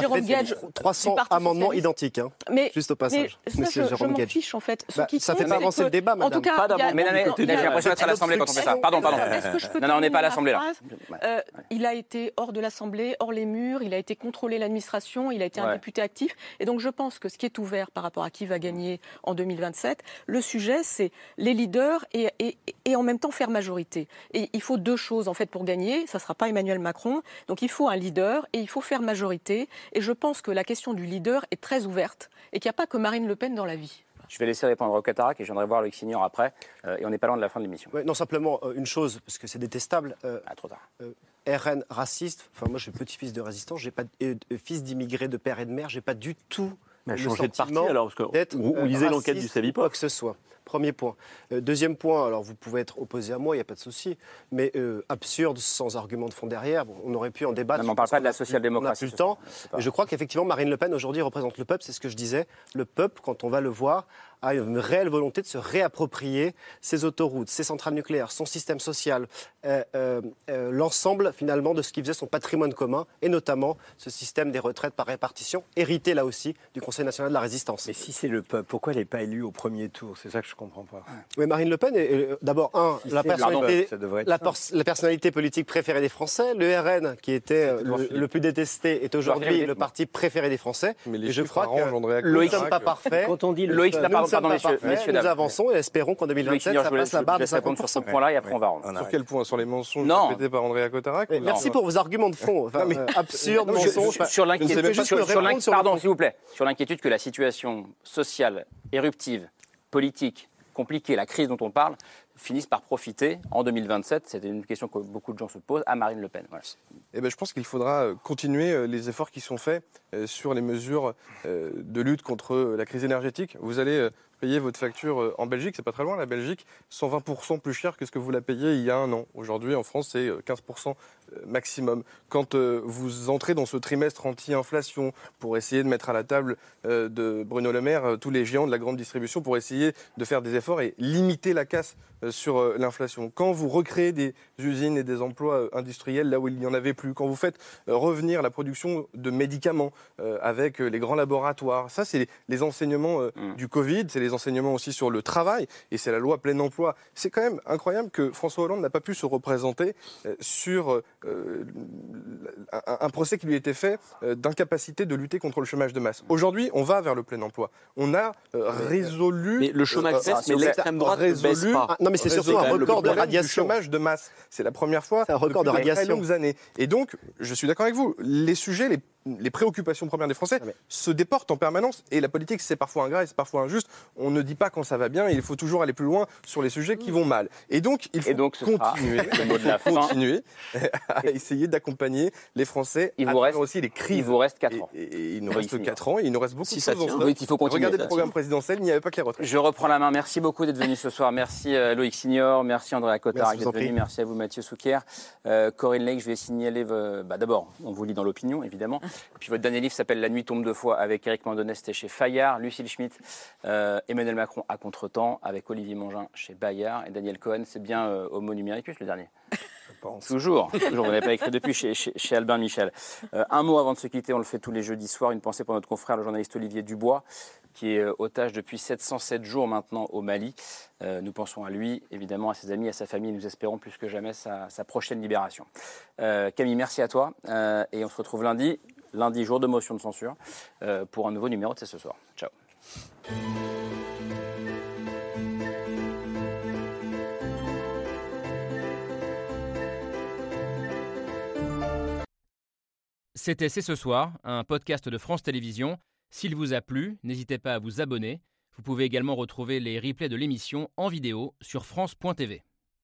Jérôme Guedj, 300 du Parti amendements identiques, hein, Mais, juste au passage. mais ça, Monsieur je, je Jérôme m'en Guedj. fiche en fait. Ce Bah, qui ça compte, fait pas avancer le débat, En madame. tout cas, Pas a-. Mais non, mais non, j'ai l'impression d'être à l'Assemblée quand on fait ça. Pardon, pardon. Non, non, on n'est pas à l'Assemblée là. Euh, il a été hors de l'Assemblée, hors les murs, il a été contrôlé l'administration, il a été un Ouais. député actif. Et donc je pense que ce qui est ouvert par rapport à qui va gagner en 2027, le sujet c'est les leaders et, et, et en même temps faire majorité. Et il faut deux choses en fait pour gagner. Ça ne sera pas Emmanuel Macron. Donc il faut un leader et il faut faire majorité. Et je pense que la question du leader est très ouverte et qu'il n'y a pas que Marine Le Pen dans la vie. Je vais laisser répondre au Catarac et je viendrai voir Loïc Signor après. Euh, et on n'est pas loin de la fin de l'émission. Ouais, non, simplement euh, une chose, parce que c'est détestable. euh, Ah, trop tard. euh, RN raciste. Enfin, moi, je suis petit-fils de résistance. J'ai pas fils d'immigrés de père et de mère. J'ai pas du tout Mais le changer de parti alors, parce euh, lisez l'enquête du Savipov. ou Quoi que ce soit. Premier point. Euh, deuxième point. Alors, vous pouvez être opposé à moi, il n'y a pas de souci, mais euh, absurde, sans argument de fond derrière. Bon, on aurait pu en débattre. Non, mais on je parle pas de la social-démocratie, On n'a plus le temps. pas- je crois qu'effectivement, Marine Le Pen aujourd'hui représente le peuple. C'est ce que je disais. Le peuple, quand on va le voir, a une réelle volonté de se réapproprier ses autoroutes, ses centrales nucléaires, son système social, euh, euh, euh, l'ensemble finalement de ce qui faisait son patrimoine commun, et notamment ce système des retraites par répartition, hérité là aussi du Conseil national de la résistance. Mais si c'est le peuple, pourquoi elle n'est pas élue au premier tour? C'est ça que je ne comprends pas. Oui, Marine Le Pen est est, euh, d'abord un Si la personnalité, la, la politique préférée des Français. Le RN, qui était euh, le, plus détesté, est aujourd'hui le parti préféré des Français. Mais les et je crois que Loïc- sommes pas parfaits. Quand on dit le Loïc, là, Nous pardon, pas messieurs, nous avançons et espérons qu'en Loïc 2027, Signor, ça passe la barre de laisse répondre sur ce 50%. point-là et après on va rendre. Sur quel point Sur les mensonges répétés par Andrea Cotarac Merci pour vos arguments de fond. Euh, absurdes, mensonges. Sur- l'inquiétude, pas pardon, s'il vous plaît, sur l'inquiétude que la situation sociale éruptive, politique, la crise dont on parle, finisse par profiter en 2027. C'était une question que beaucoup de gens se posent à Marine Le Pen. Eh ben, je pense qu'il faudra euh, continuer euh, les efforts qui sont faits euh, sur les mesures de lutte contre la crise énergétique. Vous allez euh, payer votre facture euh, en Belgique, c'est pas très loin, la Belgique, 120% plus cher que ce que vous la payez il y a un an. Aujourd'hui, en France, c'est euh, 15% maximum. Quand euh, vous entrez dans ce trimestre anti-inflation pour essayer de mettre à la table euh, de Bruno Le Maire euh, tous les géants de la grande distribution pour essayer de faire des efforts et limiter la casse euh, sur euh, l'inflation, quand vous recréez des usines et des emplois euh, industriels là où il n'y en avait plus, quand vous faites euh, revenir la production de médicaments euh, avec euh, les grands laboratoires, ça c'est les, enseignements euh, Mm. du Covid, c'est les enseignements aussi sur le travail et c'est la loi plein emploi. C'est quand même incroyable que François Hollande n'a pas pu se représenter euh, sur euh, un, procès qui lui était fait euh, d'incapacité de lutter contre le chômage de masse. Aujourd'hui, on va vers le plein emploi. On a euh, résolu. Mais le chômage euh, baisse, mais euh, l'extrême droite ne baisse résolu- pas. Ah, non, mais c'est surtout résolu un le record de du chômage de masse. C'est la première fois C'est un record depuis de très radiation. longues années. Et donc, je suis d'accord avec vous. Les sujets, les, les préoccupations premières des Français se déportent en permanence. Et la politique, c'est parfois ingrat et c'est parfois injuste. On ne dit pas quand ça va bien. Il faut toujours aller plus loin sur les sujets qui vont mal. Et donc, il faut donc, ce sera continuer, le mot de la fin. continuer à essayer d'accompagner les Français. Il vous reste- aussi les crises. il vous reste quatre Et- ans. Et, et il nous reste finir. 4 ans. Et il nous reste beaucoup Si de ça choses. tient. Oui, il faut continuer. Regardez le programme présidentiel. Il n'y avait pas que les retraites. Je reprends la main. Merci beaucoup d'être venu ce soir. Merci euh, Loïc Signor, merci Andrea Cotard d'être venu. Merci à vous Mathieu Souquer. Euh, Corinne Lake, je vais signaler. euh, bah, D'abord, on vous lit dans l'opinion, évidemment. Puis votre dernier livre s'appelle La nuit tombe deux fois avec Eric Mandonnet, c'était chez Fayard, Lucille Schmitt, euh, Emmanuel Macron à contre-temps avec Olivier Mongin chez Bayard et Daniel Cohen. C'est bien euh, Homo Numericus le dernier Toujours, toujours. Vous n'avez pas écrit depuis chez, chez, chez Albin Michel. Euh, un mot avant de se quitter, on le fait tous les jeudis soirs. Une pensée pour notre confrère, le journaliste Olivier Dubois, qui est otage depuis 707 jours maintenant au Mali. Euh, nous pensons à lui, évidemment, à ses amis, à sa famille. Nous espérons plus que jamais sa, sa prochaine libération. Euh, Camille, merci à toi. Euh, et on se retrouve lundi, lundi, jour de motion de censure, euh, pour un nouveau numéro de C'est ce soir. Ciao. C'était C'est ce soir, un podcast de France Télévisions. S'il vous a plu, n'hésitez pas à vous abonner. Vous pouvez également retrouver les replays de l'émission en vidéo sur France.tv.